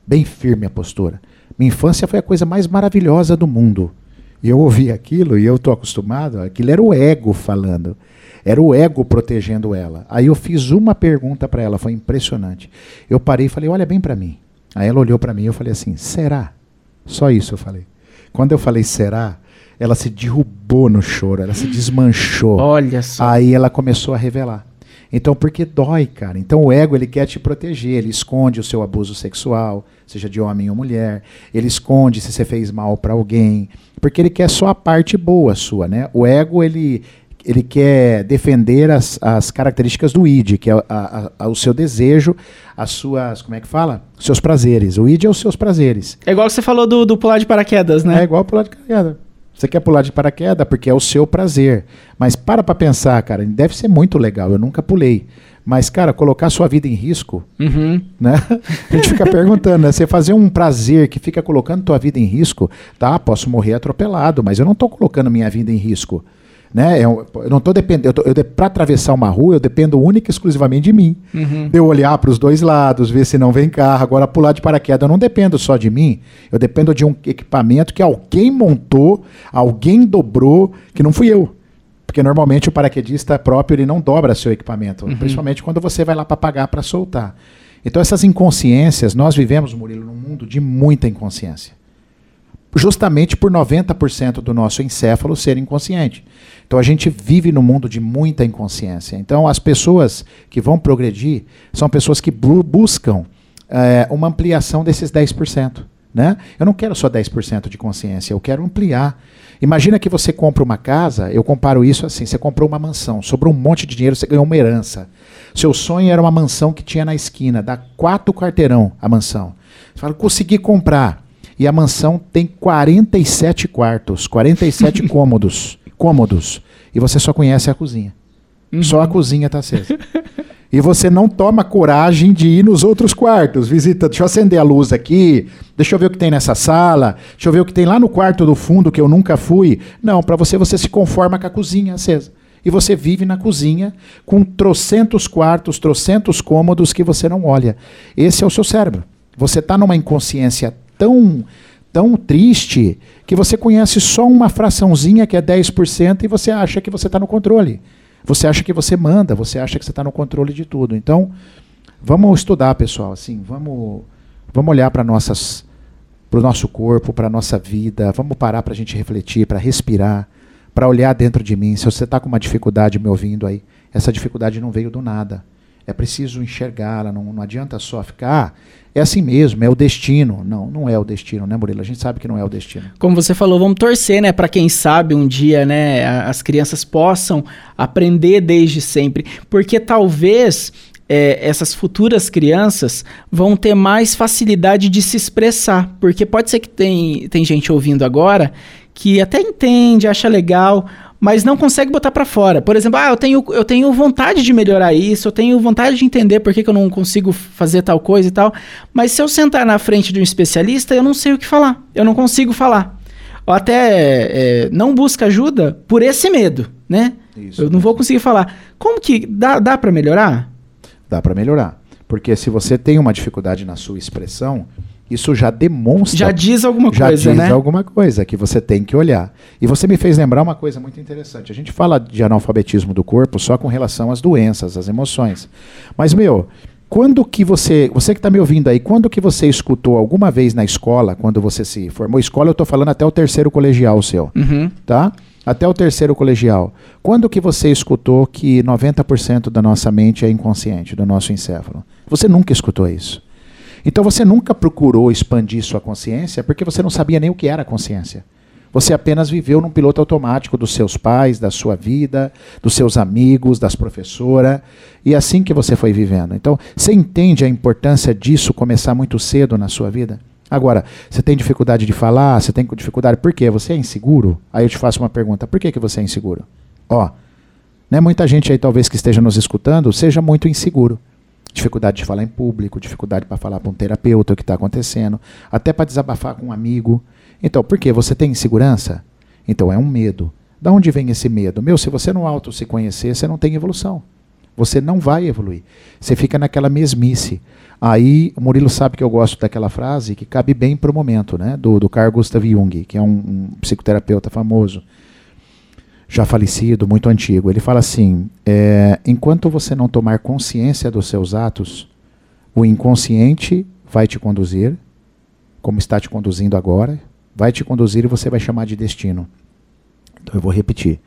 bem firme a postura. Minha infância foi a coisa mais maravilhosa do mundo. E eu ouvi aquilo e eu estou acostumado, aquilo era o ego falando. Era o ego protegendo ela. Aí eu fiz uma pergunta para ela, foi impressionante. Eu parei e falei: "Olha bem para mim". Aí ela olhou para mim e eu falei assim: "Será?" Só isso eu falei. Quando eu falei será, ela se derrubou no choro, ela se desmanchou. Olha só. Aí ela começou a revelar. Então, porque dói, cara. Então, o ego ele quer te proteger, ele esconde o seu abuso sexual, seja de homem ou mulher. Ele esconde se você fez mal para alguém, porque ele quer só a parte boa sua, né? O ego ele ele quer defender as, as características do id, que é a, a, o seu desejo, as suas, como é que fala? Os seus prazeres. O id é os seus prazeres. É igual você falou do, do pular de paraquedas, né? É igual pular de paraquedas. Você quer pular de paraquedas porque é o seu prazer. Mas para pra pensar, cara, deve ser muito legal. Eu nunca pulei. Mas, cara, colocar sua vida em risco, Uhum. né? A gente fica perguntando, né? Você fazer um prazer que fica colocando tua vida em risco, tá? Posso morrer atropelado, mas eu não estou colocando minha vida em risco. Né? Eu, eu não estou dependendo. Para atravessar uma rua, eu dependo única e exclusivamente de mim. Uhum. De eu olhar para os dois lados, ver se não vem carro. Agora, pular de paraquedas, eu não dependo só de mim. Eu dependo de um equipamento que alguém montou, alguém dobrou, que não fui eu. Porque normalmente o paraquedista próprio ele não dobra seu equipamento, Uhum. principalmente quando você vai lá para pagar para soltar. Então, essas inconsciências, nós vivemos, Murilo, num mundo de muita inconsciência justamente por 90% do nosso encéfalo ser inconsciente. Então a gente vive no mundo de muita inconsciência. Então as pessoas que vão progredir são pessoas que bu buscam é, uma ampliação desses 10%. Né? Eu não quero só 10% de consciência, eu quero ampliar. Imagina que você compra uma casa, eu comparo isso assim: você comprou uma mansão, sobrou um monte de dinheiro, você ganhou uma herança. Seu sonho era uma mansão que tinha na esquina, dá quatro quarteirão a mansão. Você fala, consegui comprar. E a mansão tem 47 quartos, 47 cômodos, cômodos. E você só conhece a cozinha. Uhum. Só a cozinha está acesa. e você não toma coragem de ir nos outros quartos. Visita, deixa eu acender a luz aqui, deixa eu ver o que tem nessa sala, deixa eu ver o que tem lá no quarto do fundo que eu nunca fui. Não, para você, você se conforma com a cozinha acesa. E você vive na cozinha com trocentos quartos, trocentos cômodos que você não olha. Esse é o seu cérebro. Você está numa inconsciência tão, tão triste que você conhece só uma fraçãozinha que é 10% e você acha que você está no controle. Você acha que você manda, você acha que você está no controle de tudo. Então, vamos estudar, pessoal. Assim, vamos, vamos olhar para nossas para o nosso corpo, para a nossa vida, vamos parar para a gente refletir, para respirar, para olhar dentro de mim. Se você está com uma dificuldade me ouvindo aí, essa dificuldade não veio do nada. É preciso enxergá-la, não, não adianta só ficar. Ah, é assim mesmo, é o destino. Não, não é o destino, né, Murilo? A gente sabe que não é o destino. Como você falou, vamos torcer, né, para quem sabe um dia, né, as crianças possam aprender desde sempre, porque talvez é, essas futuras crianças vão ter mais facilidade de se expressar, porque pode ser que tem, tem gente ouvindo agora que até entende, acha legal, mas não consegue botar para fora. Por exemplo, ah, eu tenho, eu tenho vontade de melhorar isso, eu tenho vontade de entender por que, que eu não consigo fazer tal coisa e tal, mas se eu sentar na frente de um especialista, eu não sei o que falar, eu não consigo falar. Ou até é, não busca ajuda por esse medo, né? Isso, eu não vou conseguir falar. Como que dá, dá para melhorar? Dá para melhorar. Porque se você tem uma dificuldade na sua expressão, isso já demonstra. Já diz alguma já coisa, diz né? alguma coisa que você tem que olhar. E você me fez lembrar uma coisa muito interessante. A gente fala de analfabetismo do corpo só com relação às doenças, às emoções. Mas, meu, quando que você. Você que está me ouvindo aí, quando que você escutou alguma vez na escola, quando você se formou? Escola, eu estou falando até o terceiro colegial seu. Uhum. Tá? Até o terceiro colegial. Quando que você escutou que 90% da nossa mente é inconsciente, do nosso encéfalo? Você nunca escutou isso. Então você nunca procurou expandir sua consciência porque você não sabia nem o que era consciência. Você apenas viveu num piloto automático dos seus pais, da sua vida, dos seus amigos, das professoras, e assim que você foi vivendo. Então, você entende a importância disso começar muito cedo na sua vida? Agora, você tem dificuldade de falar, você tem dificuldade, por quê? Você é inseguro? Aí eu te faço uma pergunta, por que, que você é inseguro? Ó, né, muita gente aí talvez que esteja nos escutando seja muito inseguro. Dificuldade de falar em público, dificuldade para falar para um terapeuta o que está acontecendo, até para desabafar com um amigo. Então, por quê? Você tem insegurança? Então é um medo. Da onde vem esse medo? Meu, se você não auto se conhecer, você não tem evolução. Você não vai evoluir. Você fica naquela mesmice. Aí o Murilo sabe que eu gosto daquela frase que cabe bem para o momento, né? Do, do Carl Gustav Jung, que é um, um, psicoterapeuta famoso, já falecido, muito antigo. Ele fala assim: é, enquanto você não tomar consciência dos seus atos, o inconsciente vai te conduzir, como está te conduzindo agora, vai te conduzir e você vai chamar de destino. Então eu vou repetir.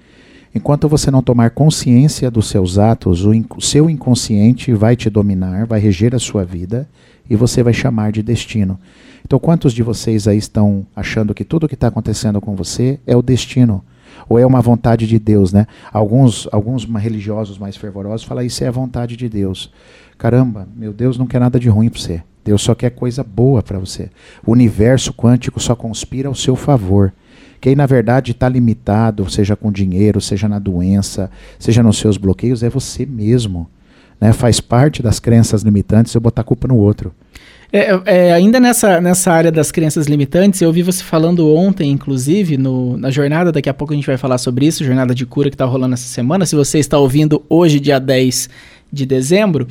Enquanto você não tomar consciência dos seus atos, o inc seu inconsciente vai te dominar, vai reger a sua vida e você vai chamar de destino. Então, quantos de vocês aí estão achando que tudo o que está acontecendo com você é o destino? Ou é uma vontade de Deus, né? Alguns, alguns religiosos mais fervorosos falam isso é a vontade de Deus. Caramba, meu Deus não quer nada de ruim para você. Deus só quer coisa boa para você. O universo quântico só conspira ao seu favor. Quem na verdade está limitado, seja com dinheiro, seja na doença, seja nos seus bloqueios, é você mesmo. Né? Faz parte das crenças limitantes eu botar a culpa no outro. É, é, ainda nessa, nessa área das crenças limitantes, eu ouvi você falando ontem, inclusive, no, na jornada, daqui a pouco a gente vai falar sobre isso, jornada de cura que está rolando essa semana. Se você está ouvindo hoje, dia 10 de dezembro,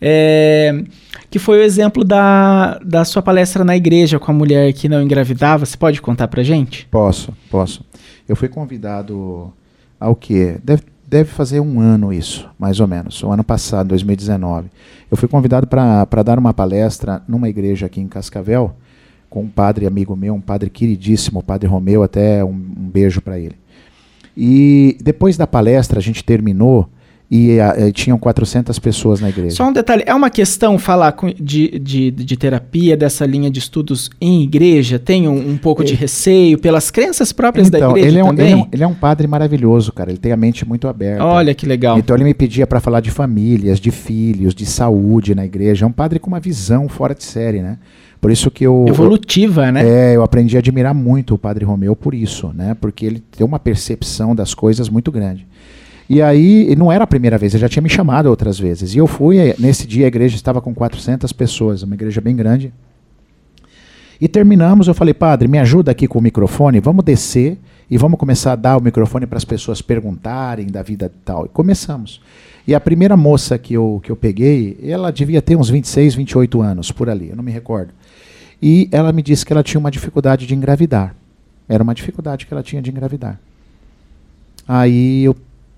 é, que foi o exemplo da, da sua palestra na igreja com a mulher que não engravidava. Você pode contar pra gente? Posso, posso. Eu fui convidado ao quê? Deve, deve fazer um ano isso, mais ou menos. O ano passado, 2019. Eu fui convidado para dar uma palestra numa igreja aqui em Cascavel, com um padre amigo meu, um padre queridíssimo, o padre Romeu, até um, um beijo para ele. E depois da palestra, a gente terminou e uh, tinham 400 pessoas na igreja. Só um detalhe, é uma questão falar com, de, de, de, terapia, dessa linha de estudos em igreja? Tem um, um pouco de receio pelas crenças próprias então, da igreja ele é, um, também? Ele é, um, ele é um padre maravilhoso, cara. Ele tem a mente muito aberta. Olha que legal. Então ele me pedia para falar de famílias, de filhos, de saúde na igreja. É um padre com uma visão fora de série, né? Por isso que eu. Evolutiva, eu, né? É, eu aprendi a admirar muito o Padre Romeu por isso, né? Porque ele tem uma percepção das coisas muito grande. E aí, não era a primeira vez, ele já tinha me chamado outras vezes. E eu fui, eh, nesse dia a igreja estava com 400 pessoas, uma igreja bem grande. E terminamos, eu falei, padre, me ajuda aqui com o microfone, vamos descer e vamos começar a dar o microfone para as pessoas perguntarem da vida e tal. E começamos. E a primeira moça que eu, que eu peguei, ela devia ter uns 26, 28 anos, por ali, eu não me recordo. E ela me disse que ela tinha uma dificuldade de engravidar. Era uma dificuldade que ela tinha de engravidar. Aí eu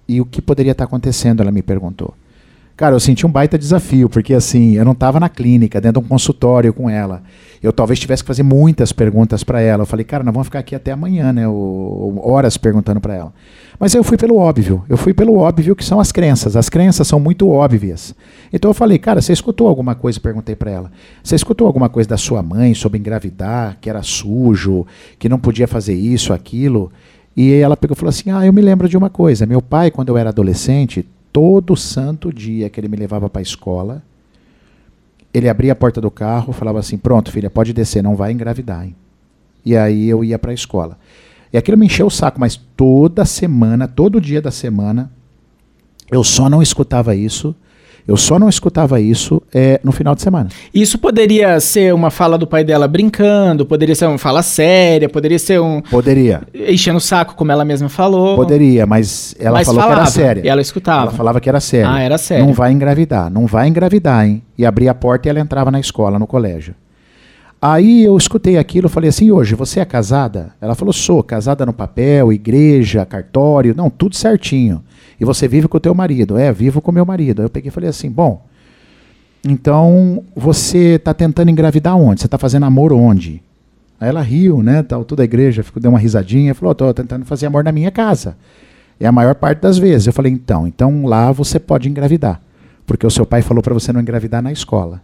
e o que poderia estar acontecendo, ela me perguntou. Cara, eu senti um baita desafio, porque assim, eu não estava na clínica, dentro de um consultório com ela. Eu talvez tivesse que fazer muitas perguntas para ela. Eu falei, cara, nós vamos ficar aqui até amanhã, né? O, horas perguntando para ela. Mas eu fui pelo óbvio. Eu fui pelo óbvio que são as crenças. As crenças são muito óbvias. Então eu falei, cara, você escutou alguma coisa? Perguntei para ela. Você escutou alguma coisa da sua mãe sobre engravidar, que era sujo, que não podia fazer isso, aquilo? E ela pegou e falou assim: Ah, eu me lembro de uma coisa. Meu pai, quando eu era adolescente, todo santo dia que ele me levava para a escola, ele abria a porta do carro, falava assim: Pronto, filha, pode descer, não vai engravidar. Hein? E aí eu ia para a escola. E aquilo me encheu o saco, mas toda semana, todo dia da semana, eu só não escutava isso eu só não escutava isso é, no final de semana. Isso poderia ser uma fala do pai dela brincando, poderia ser uma fala séria, poderia ser um. Poderia. Enchendo o saco, como ela mesma falou. Poderia, mas ela mas falou falava, que era séria. E ela escutava. Ela falava que era séria. Ah, era séria. Não vai engravidar, não vai engravidar, hein? E abria a porta e ela entrava na escola, no colégio. Aí eu escutei aquilo, falei assim: hoje você é casada? Ela falou: sou, casada no papel, igreja, cartório, não, tudo certinho. E você vive com o teu marido? É, vivo com meu marido. Aí eu peguei e falei assim: bom, então você está tentando engravidar onde? Você está fazendo amor onde? Aí ela riu, né? Tal, toda a igreja ficou, deu uma risadinha, falou: estou tentando fazer amor na minha casa. É a maior parte das vezes. Eu falei: então, então lá você pode engravidar, porque o seu pai falou para você não engravidar na escola.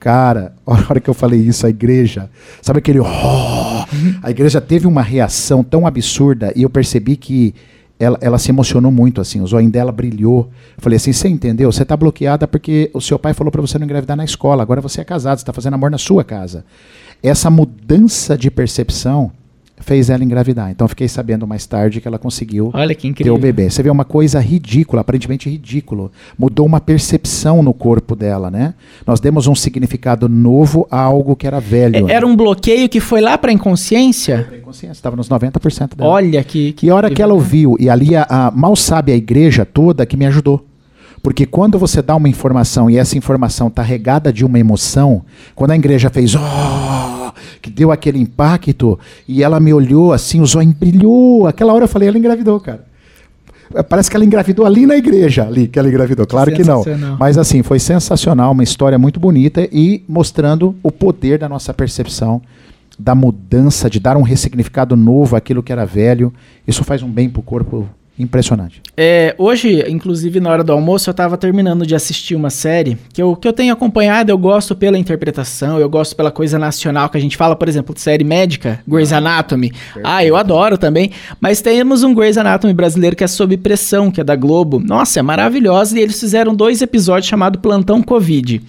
Cara, a hora que eu falei isso, a igreja, sabe aquele. Oh, a igreja teve uma reação tão absurda e eu percebi que ela, ela se emocionou muito, assim, o zóio dela brilhou. Eu falei assim: você entendeu? Você está bloqueada porque o seu pai falou para você não engravidar na escola, agora você é casado, você está fazendo amor na sua casa. Essa mudança de percepção fez ela engravidar. Então fiquei sabendo mais tarde que ela conseguiu Olha que incrível. ter o bebê. Você vê uma coisa ridícula, aparentemente ridículo. Mudou uma percepção no corpo dela, né? Nós demos um significado novo a algo que era velho. É, era um bloqueio que foi lá para a inconsciência? Para inconsciência, estava nos 90% dela. Olha que, que E a hora que ela ouviu, e ali a, a, mal sabe a igreja toda que me ajudou. Porque quando você dá uma informação e essa informação está regada de uma emoção, quando a igreja fez, oh, que deu aquele impacto, e ela me olhou assim, o zóio brilhou. Aquela hora eu falei, ela engravidou, cara. Parece que ela engravidou ali na igreja, ali que ela engravidou. Claro que não. Mas assim, foi sensacional, uma história muito bonita e mostrando o poder da nossa percepção, da mudança, de dar um ressignificado novo àquilo que era velho. Isso faz um bem para o corpo impressionante. É, hoje, inclusive na hora do almoço, eu estava terminando de assistir uma série que eu, que eu tenho acompanhado, eu gosto pela interpretação, eu gosto pela coisa nacional que a gente fala, por exemplo, de série médica, Grey's Anatomy. Perfeito. Ah, eu adoro também. Mas temos um Grey's Anatomy brasileiro que é Sob Pressão, que é da Globo. Nossa, é maravilhosa e eles fizeram dois episódios chamado Plantão Covid.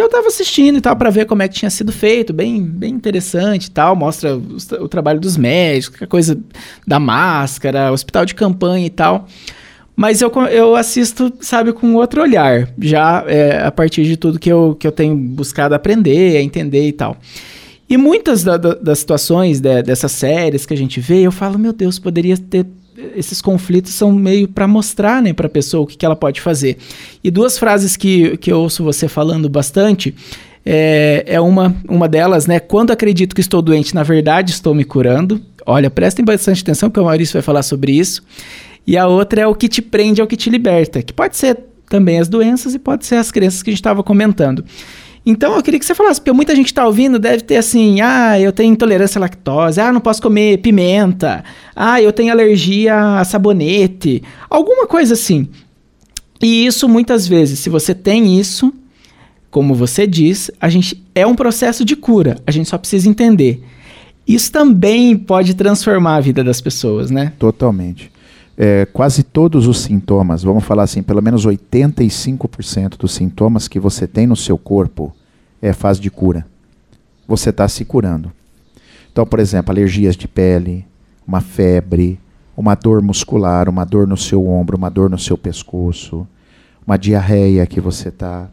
Eu tava assistindo e tal para ver como é que tinha sido feito, bem, bem interessante e tal, mostra o, o trabalho dos médicos, a coisa da máscara, hospital de campanha e tal. Mas eu, eu assisto, sabe, com outro olhar, já é, a partir de tudo que eu, que eu tenho buscado aprender, entender e tal. E muitas da, da, das situações de, dessas séries que a gente vê, eu falo, meu Deus, poderia ter esses conflitos são meio para mostrar né, para a pessoa o que, que ela pode fazer. E duas frases que, que eu ouço você falando bastante é, é uma, uma delas, né? Quando acredito que estou doente, na verdade estou me curando. Olha, prestem bastante atenção, porque o Maurício vai falar sobre isso. E a outra é o que te prende é o que te liberta, que pode ser também as doenças e pode ser as crenças que a gente estava comentando. Então eu queria que você falasse, porque muita gente está ouvindo deve ter assim, ah, eu tenho intolerância à lactose, ah, não posso comer pimenta, ah, eu tenho alergia a sabonete, alguma coisa assim. E isso muitas vezes, se você tem isso, como você diz, a gente é um processo de cura, a gente só precisa entender. Isso também pode transformar a vida das pessoas, né? Totalmente. É, quase todos os sintomas, vamos falar assim, pelo menos 85% dos sintomas que você tem no seu corpo é fase de cura. Você está se curando. Então, por exemplo, alergias de pele, uma febre, uma dor muscular, uma dor no seu ombro, uma dor no seu pescoço, uma diarreia que você está.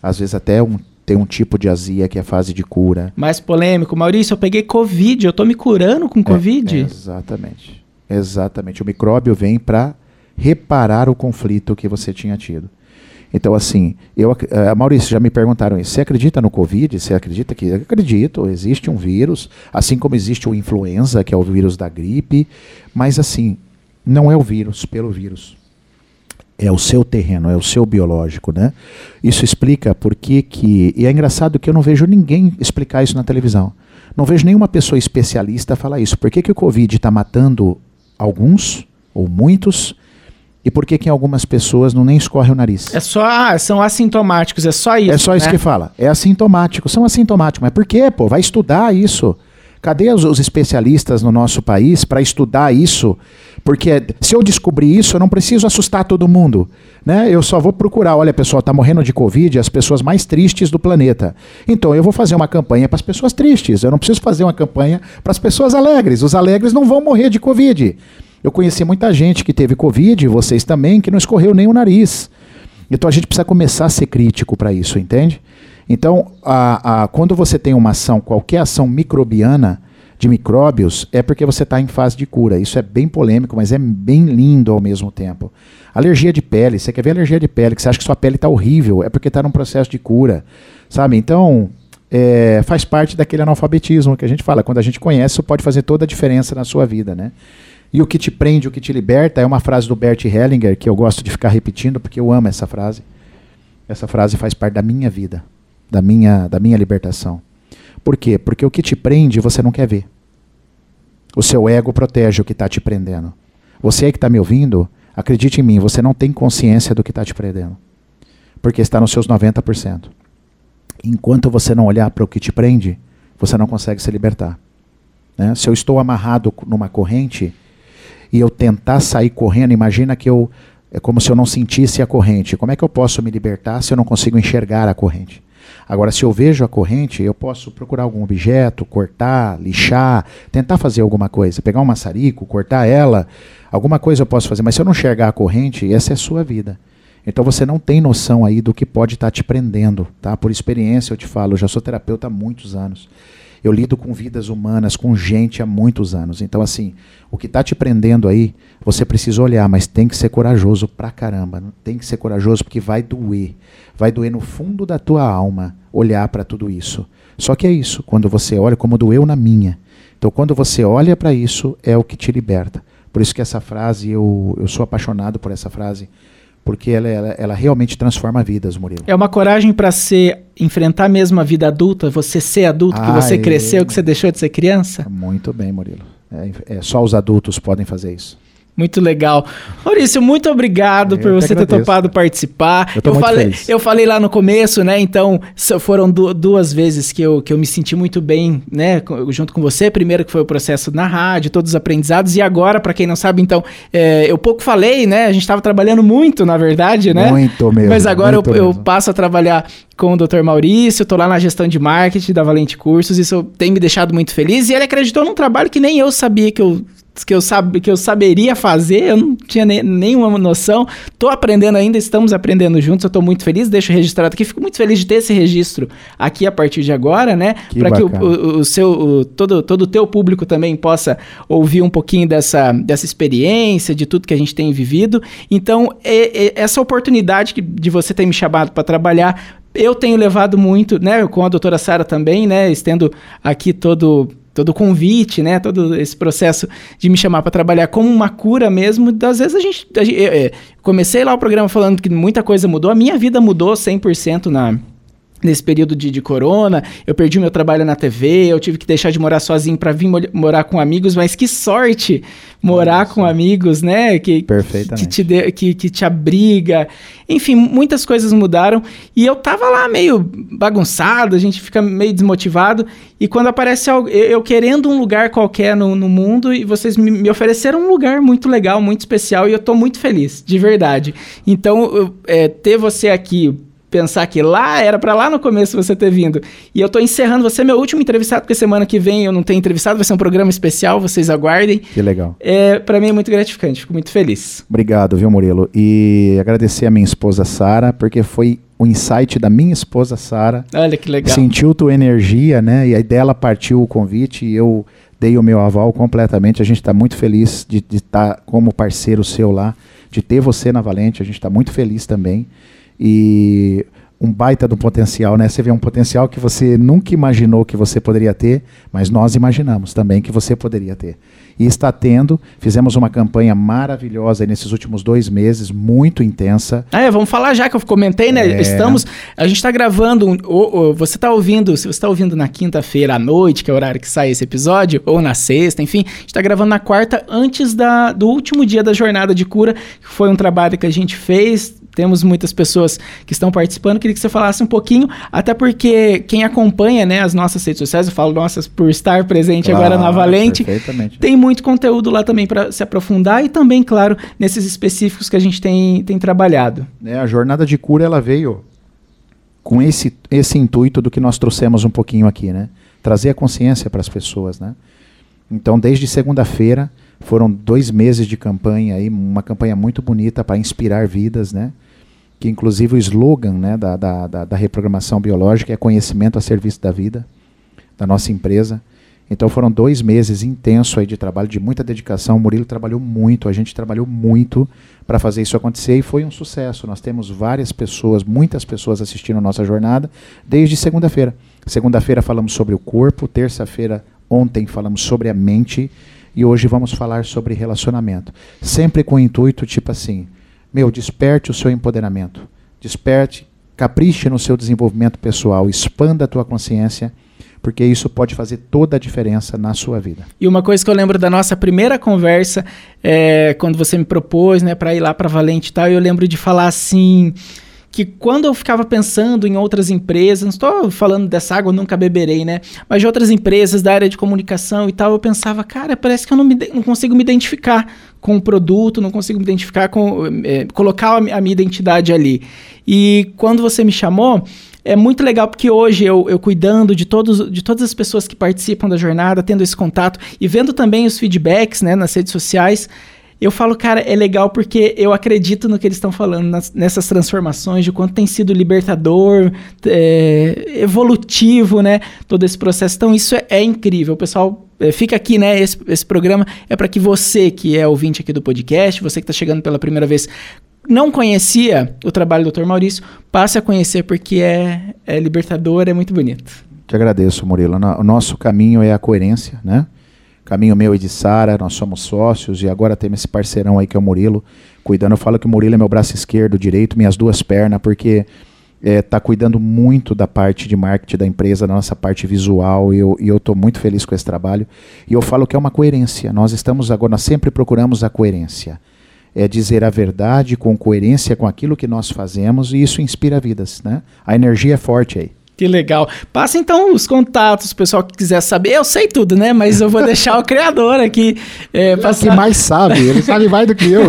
Às vezes até um, tem um tipo de azia que é fase de cura. Mais polêmico. Maurício, eu peguei Covid, eu estou me curando com Covid? É, é, exatamente. Exatamente. O micróbio vem para reparar o conflito que você tinha tido. Então, assim, eu, uh, Maurício, já me perguntaram isso. Você acredita no Covid? Você acredita que. Acredito, existe um vírus, assim como existe o influenza, que é o vírus da gripe, mas, assim, não é o vírus pelo vírus. É o seu terreno, é o seu biológico, né? Isso explica por que que. E é engraçado que eu não vejo ninguém explicar isso na televisão. Não vejo nenhuma pessoa especialista falar isso. Por que, que o Covid está matando alguns ou muitos, e por que que em algumas pessoas não nem escorre o nariz? É só, ah, são assintomáticos, é só isso. É só isso né? que fala. É assintomático, são assintomáticos. Mas por quê, pô? Vai estudar isso. Cadê os, os especialistas no nosso país para estudar isso? Porque se eu descobrir isso, eu não preciso assustar todo mundo. Né? Eu só vou procurar, olha pessoal, está morrendo de Covid as pessoas mais tristes do planeta. Então eu vou fazer uma campanha para as pessoas tristes. Eu não preciso fazer uma campanha para as pessoas alegres. Os alegres não vão morrer de Covid. Eu conheci muita gente que teve Covid, vocês também, que não escorreu nem o nariz. Então a gente precisa começar a ser crítico para isso, entende? Então, a, a, quando você tem uma ação, qualquer ação microbiana de micróbios, é porque você está em fase de cura. Isso é bem polêmico, mas é bem lindo ao mesmo tempo. Alergia de pele, você quer ver alergia de pele, que você acha que sua pele está horrível, é porque está num processo de cura. Sabe? Então, é, faz parte daquele analfabetismo que a gente fala. Quando a gente conhece, isso pode fazer toda a diferença na sua vida, né? E o que te prende, o que te liberta, é uma frase do Bert Hellinger que eu gosto de ficar repetindo porque eu amo essa frase. Essa frase faz parte da minha vida da minha, da minha libertação. Por quê? Porque o que te prende você não quer ver. O seu ego protege o que está te prendendo. Você que está me ouvindo, acredite em mim, você não tem consciência do que está te prendendo. Porque está nos seus 90%. Enquanto você não olhar para o que te prende, você não consegue se libertar. Né? Se eu estou amarrado numa corrente e eu tentar sair correndo, imagina que eu. É como se eu não sentisse a corrente. Como é que eu posso me libertar se eu não consigo enxergar a corrente? Agora, se eu vejo a corrente, eu posso procurar algum objeto, cortar, lixar, tentar fazer alguma coisa, pegar um maçarico, cortar ela, alguma coisa eu posso fazer. Mas se eu não enxergar a corrente, essa é a sua vida. Então você não tem noção aí do que pode estar tá te prendendo, tá? Por experiência eu te falo, eu já sou terapeuta há muitos anos. Eu lido com vidas humanas, com gente há muitos anos. Então, assim, o que está te prendendo aí, você precisa olhar, mas tem que ser corajoso pra caramba. Tem que ser corajoso porque vai doer. Vai doer no fundo da tua alma olhar para tudo isso. Só que é isso, quando você olha, como doeu na minha. Então, quando você olha para isso, é o que te liberta. Por isso que essa frase, eu, eu sou apaixonado por essa frase porque ela, ela, ela realmente transforma vidas, Murilo. É uma coragem para ser enfrentar mesmo a vida adulta, você ser adulto, ah, que você cresceu, que você deixou de ser criança? Muito bem, Murilo. É, é, só os adultos podem fazer isso. Muito legal. Maurício, muito obrigado eu por você ter topado participar. Eu, eu falei, feliz. eu falei lá no começo, né? Então, foram du duas vezes que eu, que eu me senti muito bem, né? Junto com você. Primeiro que foi o processo na rádio, todos os aprendizados. E agora, para quem não sabe, então, é, eu pouco falei, né? A gente estava trabalhando muito, na verdade, né? Muito mesmo. Mas agora eu, eu, passo a trabalhar com o Dr. Maurício, tô lá na gestão de marketing da Valente Cursos, isso tem me deixado muito feliz e ele acreditou num trabalho que nem eu sabia que eu que eu, sab, que eu saberia fazer, eu não tinha ne, nenhuma noção. Tô aprendendo ainda, estamos aprendendo juntos, eu tô muito feliz, deixo registrado aqui, fico muito feliz de ter esse registro aqui a partir de agora, né? Para que o, o, o, seu, o, todo, todo o teu público também possa ouvir um pouquinho dessa, dessa experiência, de tudo que a gente tem vivido. Então, é, é essa oportunidade que, de você ter me chamado para trabalhar eu tenho levado muito, né, com a doutora Sara também, né, estendo aqui todo todo o convite, né, todo esse processo de me chamar para trabalhar como uma cura mesmo, às vezes a gente, a gente eu, eu comecei lá o programa falando que muita coisa mudou, a minha vida mudou 100% na nesse período de, de corona, eu perdi meu trabalho na TV, eu tive que deixar de morar sozinho para vir morar com amigos, mas que sorte morar Nossa. com amigos, né? Que, que te, de, que, que te abriga. Enfim, muitas coisas mudaram e eu tava lá meio bagunçado, a gente fica meio desmotivado e quando aparece algo, eu, eu querendo um lugar qualquer no, no mundo e vocês me, me, ofereceram um lugar muito legal, muito especial e eu tô muito feliz, de verdade. Então, eu, é, ter você aqui pensar que lá era para lá no começo você ter vindo. E eu tô encerrando, você é meu último entrevistado, porque semana que vem eu não tenho entrevistado, vai ser um programa especial, vocês aguardem. Que legal. É, para mim é muito gratificante, fico muito feliz. Obrigado, viu, Murilo? E agradecer a minha esposa Sara, porque foi o insight da minha esposa Sara. Olha que legal. Sentiu tua energia, né? E aí dela partiu o convite e eu dei o meu aval completamente. A gente está muito feliz de estar tá como parceiro seu lá, de ter você na Valente. A gente está muito feliz também e um baita do potencial, né? Você vê um potencial que você nunca imaginou que você poderia ter, mas nós imaginamos também que você poderia ter. E está tendo. Fizemos uma campanha maravilhosa nesses últimos dois meses, muito intensa. Ah, é, vamos falar já que eu comentei, né? É. Estamos. A gente está gravando. Ou, ou, você está ouvindo, se você está ouvindo na quinta-feira à noite, que é o horário que sai esse episódio, ou na sexta, enfim, a gente está gravando na quarta, antes da, do último dia da jornada de cura, que foi um trabalho que a gente fez temos muitas pessoas que estão participando. Queria que você falasse um pouquinho, até porque quem acompanha né, as nossas redes sociais, eu falo nossas por estar presente claro, agora na Valente, tem muito conteúdo lá também para se aprofundar e também, claro, nesses específicos que a gente tem, tem trabalhado. É, a jornada de cura ela veio com esse, esse intuito do que nós trouxemos um pouquinho aqui, né? Trazer a consciência para as pessoas, né? Então, desde segunda-feira, foram dois meses de campanha aí, uma campanha muito bonita para inspirar vidas, né? Que inclusive o slogan né, da, da, da, reprogramação biológica é conhecimento a serviço da vida, da nossa empresa. Então foram dois meses intensos aí de trabalho, de muita dedicação. O Murilo trabalhou muito, a gente trabalhou muito para fazer isso acontecer e foi um sucesso. Nós temos várias pessoas, muitas pessoas assistindo a nossa jornada desde segunda-feira. Segunda-feira falamos sobre o corpo, terça-feira, ontem falamos sobre a mente e hoje vamos falar sobre relacionamento. Sempre com o intuito tipo assim, meu, desperte o seu empoderamento. Desperte, capriche no seu desenvolvimento pessoal, expanda a tua consciência, porque isso pode fazer toda a diferença na sua vida. E uma coisa que eu lembro da nossa primeira conversa, é, quando você me propôs, né, para ir lá para Valente e tal, eu lembro de falar assim, que quando eu ficava pensando em outras empresas, não estou falando dessa água, nunca beberei, né? Mas de outras empresas da área de comunicação e tal, eu pensava, cara, parece que eu não, me, não consigo me identificar com o produto, não consigo me identificar com. É, colocar a, a minha identidade ali. E quando você me chamou, é muito legal porque hoje eu, eu cuidando de, todos, de todas as pessoas que participam da jornada, tendo esse contato e vendo também os feedbacks né, nas redes sociais eu falo, cara, é legal porque eu acredito no que eles estão falando, nas, nessas transformações, de quanto tem sido libertador, é, evolutivo, né? Todo esse processo. Então, isso é, é incrível. O pessoal é, fica aqui, né? Esse, esse programa é para que você, que é ouvinte aqui do podcast, você que está chegando pela primeira vez, não conhecia o trabalho do Dr. Maurício, passe a conhecer porque é, é libertador, é muito bonito. Te agradeço, Murilo. O nosso caminho é a coerência, né? Caminho meu e de Sara, nós somos sócios e agora temos esse parceirão aí que é o Murilo, cuidando. Eu falo que o Murilo é meu braço esquerdo, direito, minhas duas pernas, porque está é, cuidando muito da parte de marketing da empresa, da nossa parte visual, e eu estou muito feliz com esse trabalho. E eu falo que é uma coerência. Nós estamos agora, nós sempre procuramos a coerência. É dizer a verdade com coerência com aquilo que nós fazemos, e isso inspira vidas. Né? A energia é forte aí. Que legal. Passa então os contatos, o pessoal que quiser saber. Eu sei tudo, né? Mas eu vou deixar o criador aqui. É, passar... que mais sabe, ele sabe mais do que eu.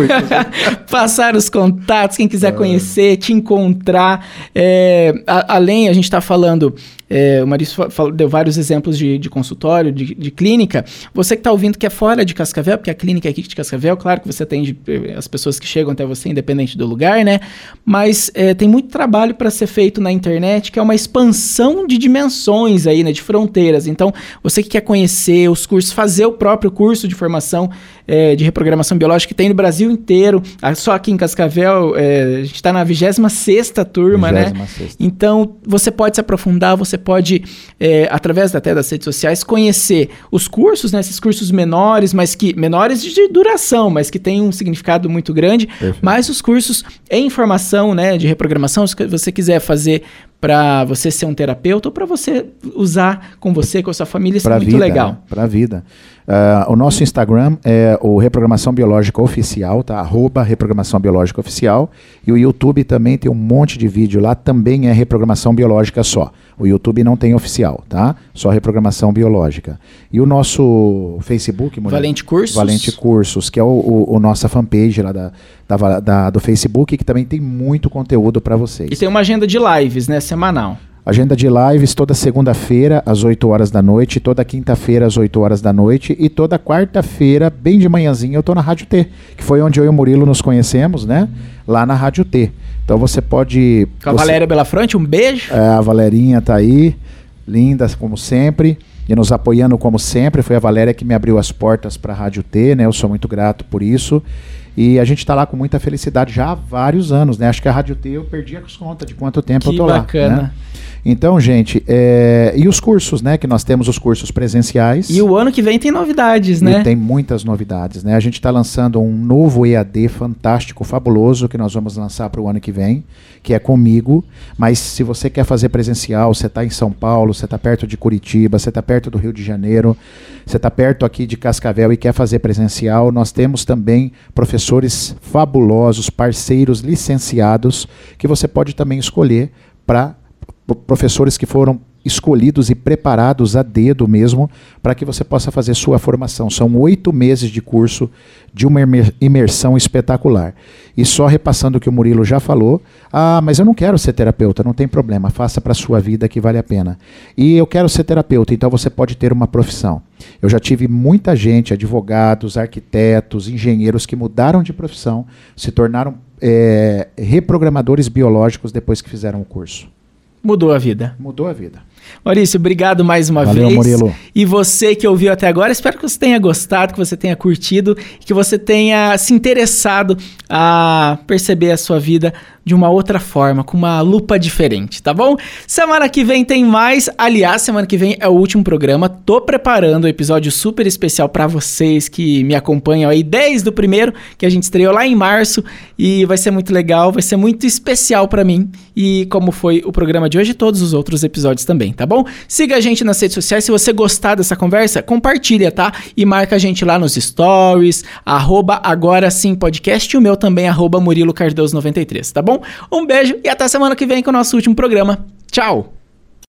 passar os contatos, quem quiser é. conhecer, te encontrar. É, a, além, a gente está falando é, o Marício falou, deu vários exemplos de, de consultório, de, de, clínica. Você que está ouvindo que é fora de Cascavel, porque a clínica é aqui de Cascavel, claro que você atende eh, as pessoas que chegam até você, independente do lugar, né? Mas é, tem muito trabalho para ser feito na internet, que é uma expansão de dimensões aí, né? De fronteiras. Então, você que quer conhecer os cursos, fazer o próprio curso de formação é, de reprogramação biológica que tem no Brasil inteiro. Ah, só aqui em Cascavel, é, a gente está na 26 turma, 26ª. né? Então, você pode se aprofundar, você pode, é, através até das redes sociais, conhecer os cursos, né, esses cursos menores, mas que menores de duração, mas que têm um significado muito grande, Perfeito. mas os cursos em formação, né, de reprogramação, se você quiser fazer para você ser um terapeuta ou para você usar com você, com a sua família, isso pra é muito vida, legal. Para a vida. Uh, o nosso Instagram é o Reprogramação Biológica Oficial, tá? Arroba Reprogramação Biológica Oficial. E o YouTube também tem um monte de vídeo lá, também é Reprogramação Biológica só. O YouTube não tem oficial, tá? Só Reprogramação Biológica. E o nosso Facebook... Mulher, Valente Cursos. Valente Cursos, que é o, o, o nossa fanpage lá da, da, da, do Facebook, que também tem muito conteúdo para vocês. E tem uma agenda de lives, né? Semanal. Agenda de lives toda segunda-feira às 8 horas da noite, toda quinta-feira às 8 horas da noite e toda quarta-feira, bem de manhãzinha, eu tô na Rádio T, que foi onde eu e o Murilo nos conhecemos, né? Lá na Rádio T. Então você pode. Com a você... Valéria Belafronte, um beijo. É, a Valerinha tá aí, linda como sempre, e nos apoiando como sempre. Foi a Valéria que me abriu as portas para a Rádio T, né? Eu sou muito grato por isso. E a gente está lá com muita felicidade já há vários anos, né? Acho que a Rádio T eu perdi as contas de quanto tempo que eu tô bacana. lá. Né? Então, gente, é... e os cursos, né? Que nós temos os cursos presenciais. E o ano que vem tem novidades, né? E tem muitas novidades, né? A gente está lançando um novo EAD fantástico, fabuloso, que nós vamos lançar para o ano que vem, que é comigo. Mas se você quer fazer presencial, você está em São Paulo, você está perto de Curitiba, você está perto do Rio de Janeiro, você está perto aqui de Cascavel e quer fazer presencial, nós temos também professores fabulosos, parceiros licenciados, que você pode também escolher para professores que foram escolhidos e preparados a dedo mesmo para que você possa fazer sua formação. São oito meses de curso de uma imersão espetacular. E só repassando o que o Murilo já falou, ah, mas eu não quero ser terapeuta, não tem problema, faça para a sua vida que vale a pena. E eu quero ser terapeuta, então você pode ter uma profissão. Eu já tive muita gente, advogados, arquitetos, engenheiros que mudaram de profissão, se tornaram é, reprogramadores biológicos depois que fizeram o curso. Mudou a vida. Mudou a vida. Maurício, obrigado mais uma Valeu, vez. Murilo. E você que ouviu até agora, espero que você tenha gostado, que você tenha curtido, que você tenha se interessado a perceber a sua vida de uma outra forma, com uma lupa diferente, tá bom? Semana que vem tem mais. Aliás, semana que vem é o último programa. Tô preparando um episódio super especial para vocês que me acompanham aí desde o primeiro, que a gente estreou lá em março e vai ser muito legal, vai ser muito especial para mim e como foi o programa de hoje, todos os outros episódios também, tá bom? Siga a gente nas redes sociais. Se você gostar dessa conversa, compartilha, tá? E marca a gente lá nos stories, arroba agora sim podcast e o meu também, arroba Murilo Cardoso 93, tá bom? Um beijo e até semana que vem com o nosso último programa. Tchau!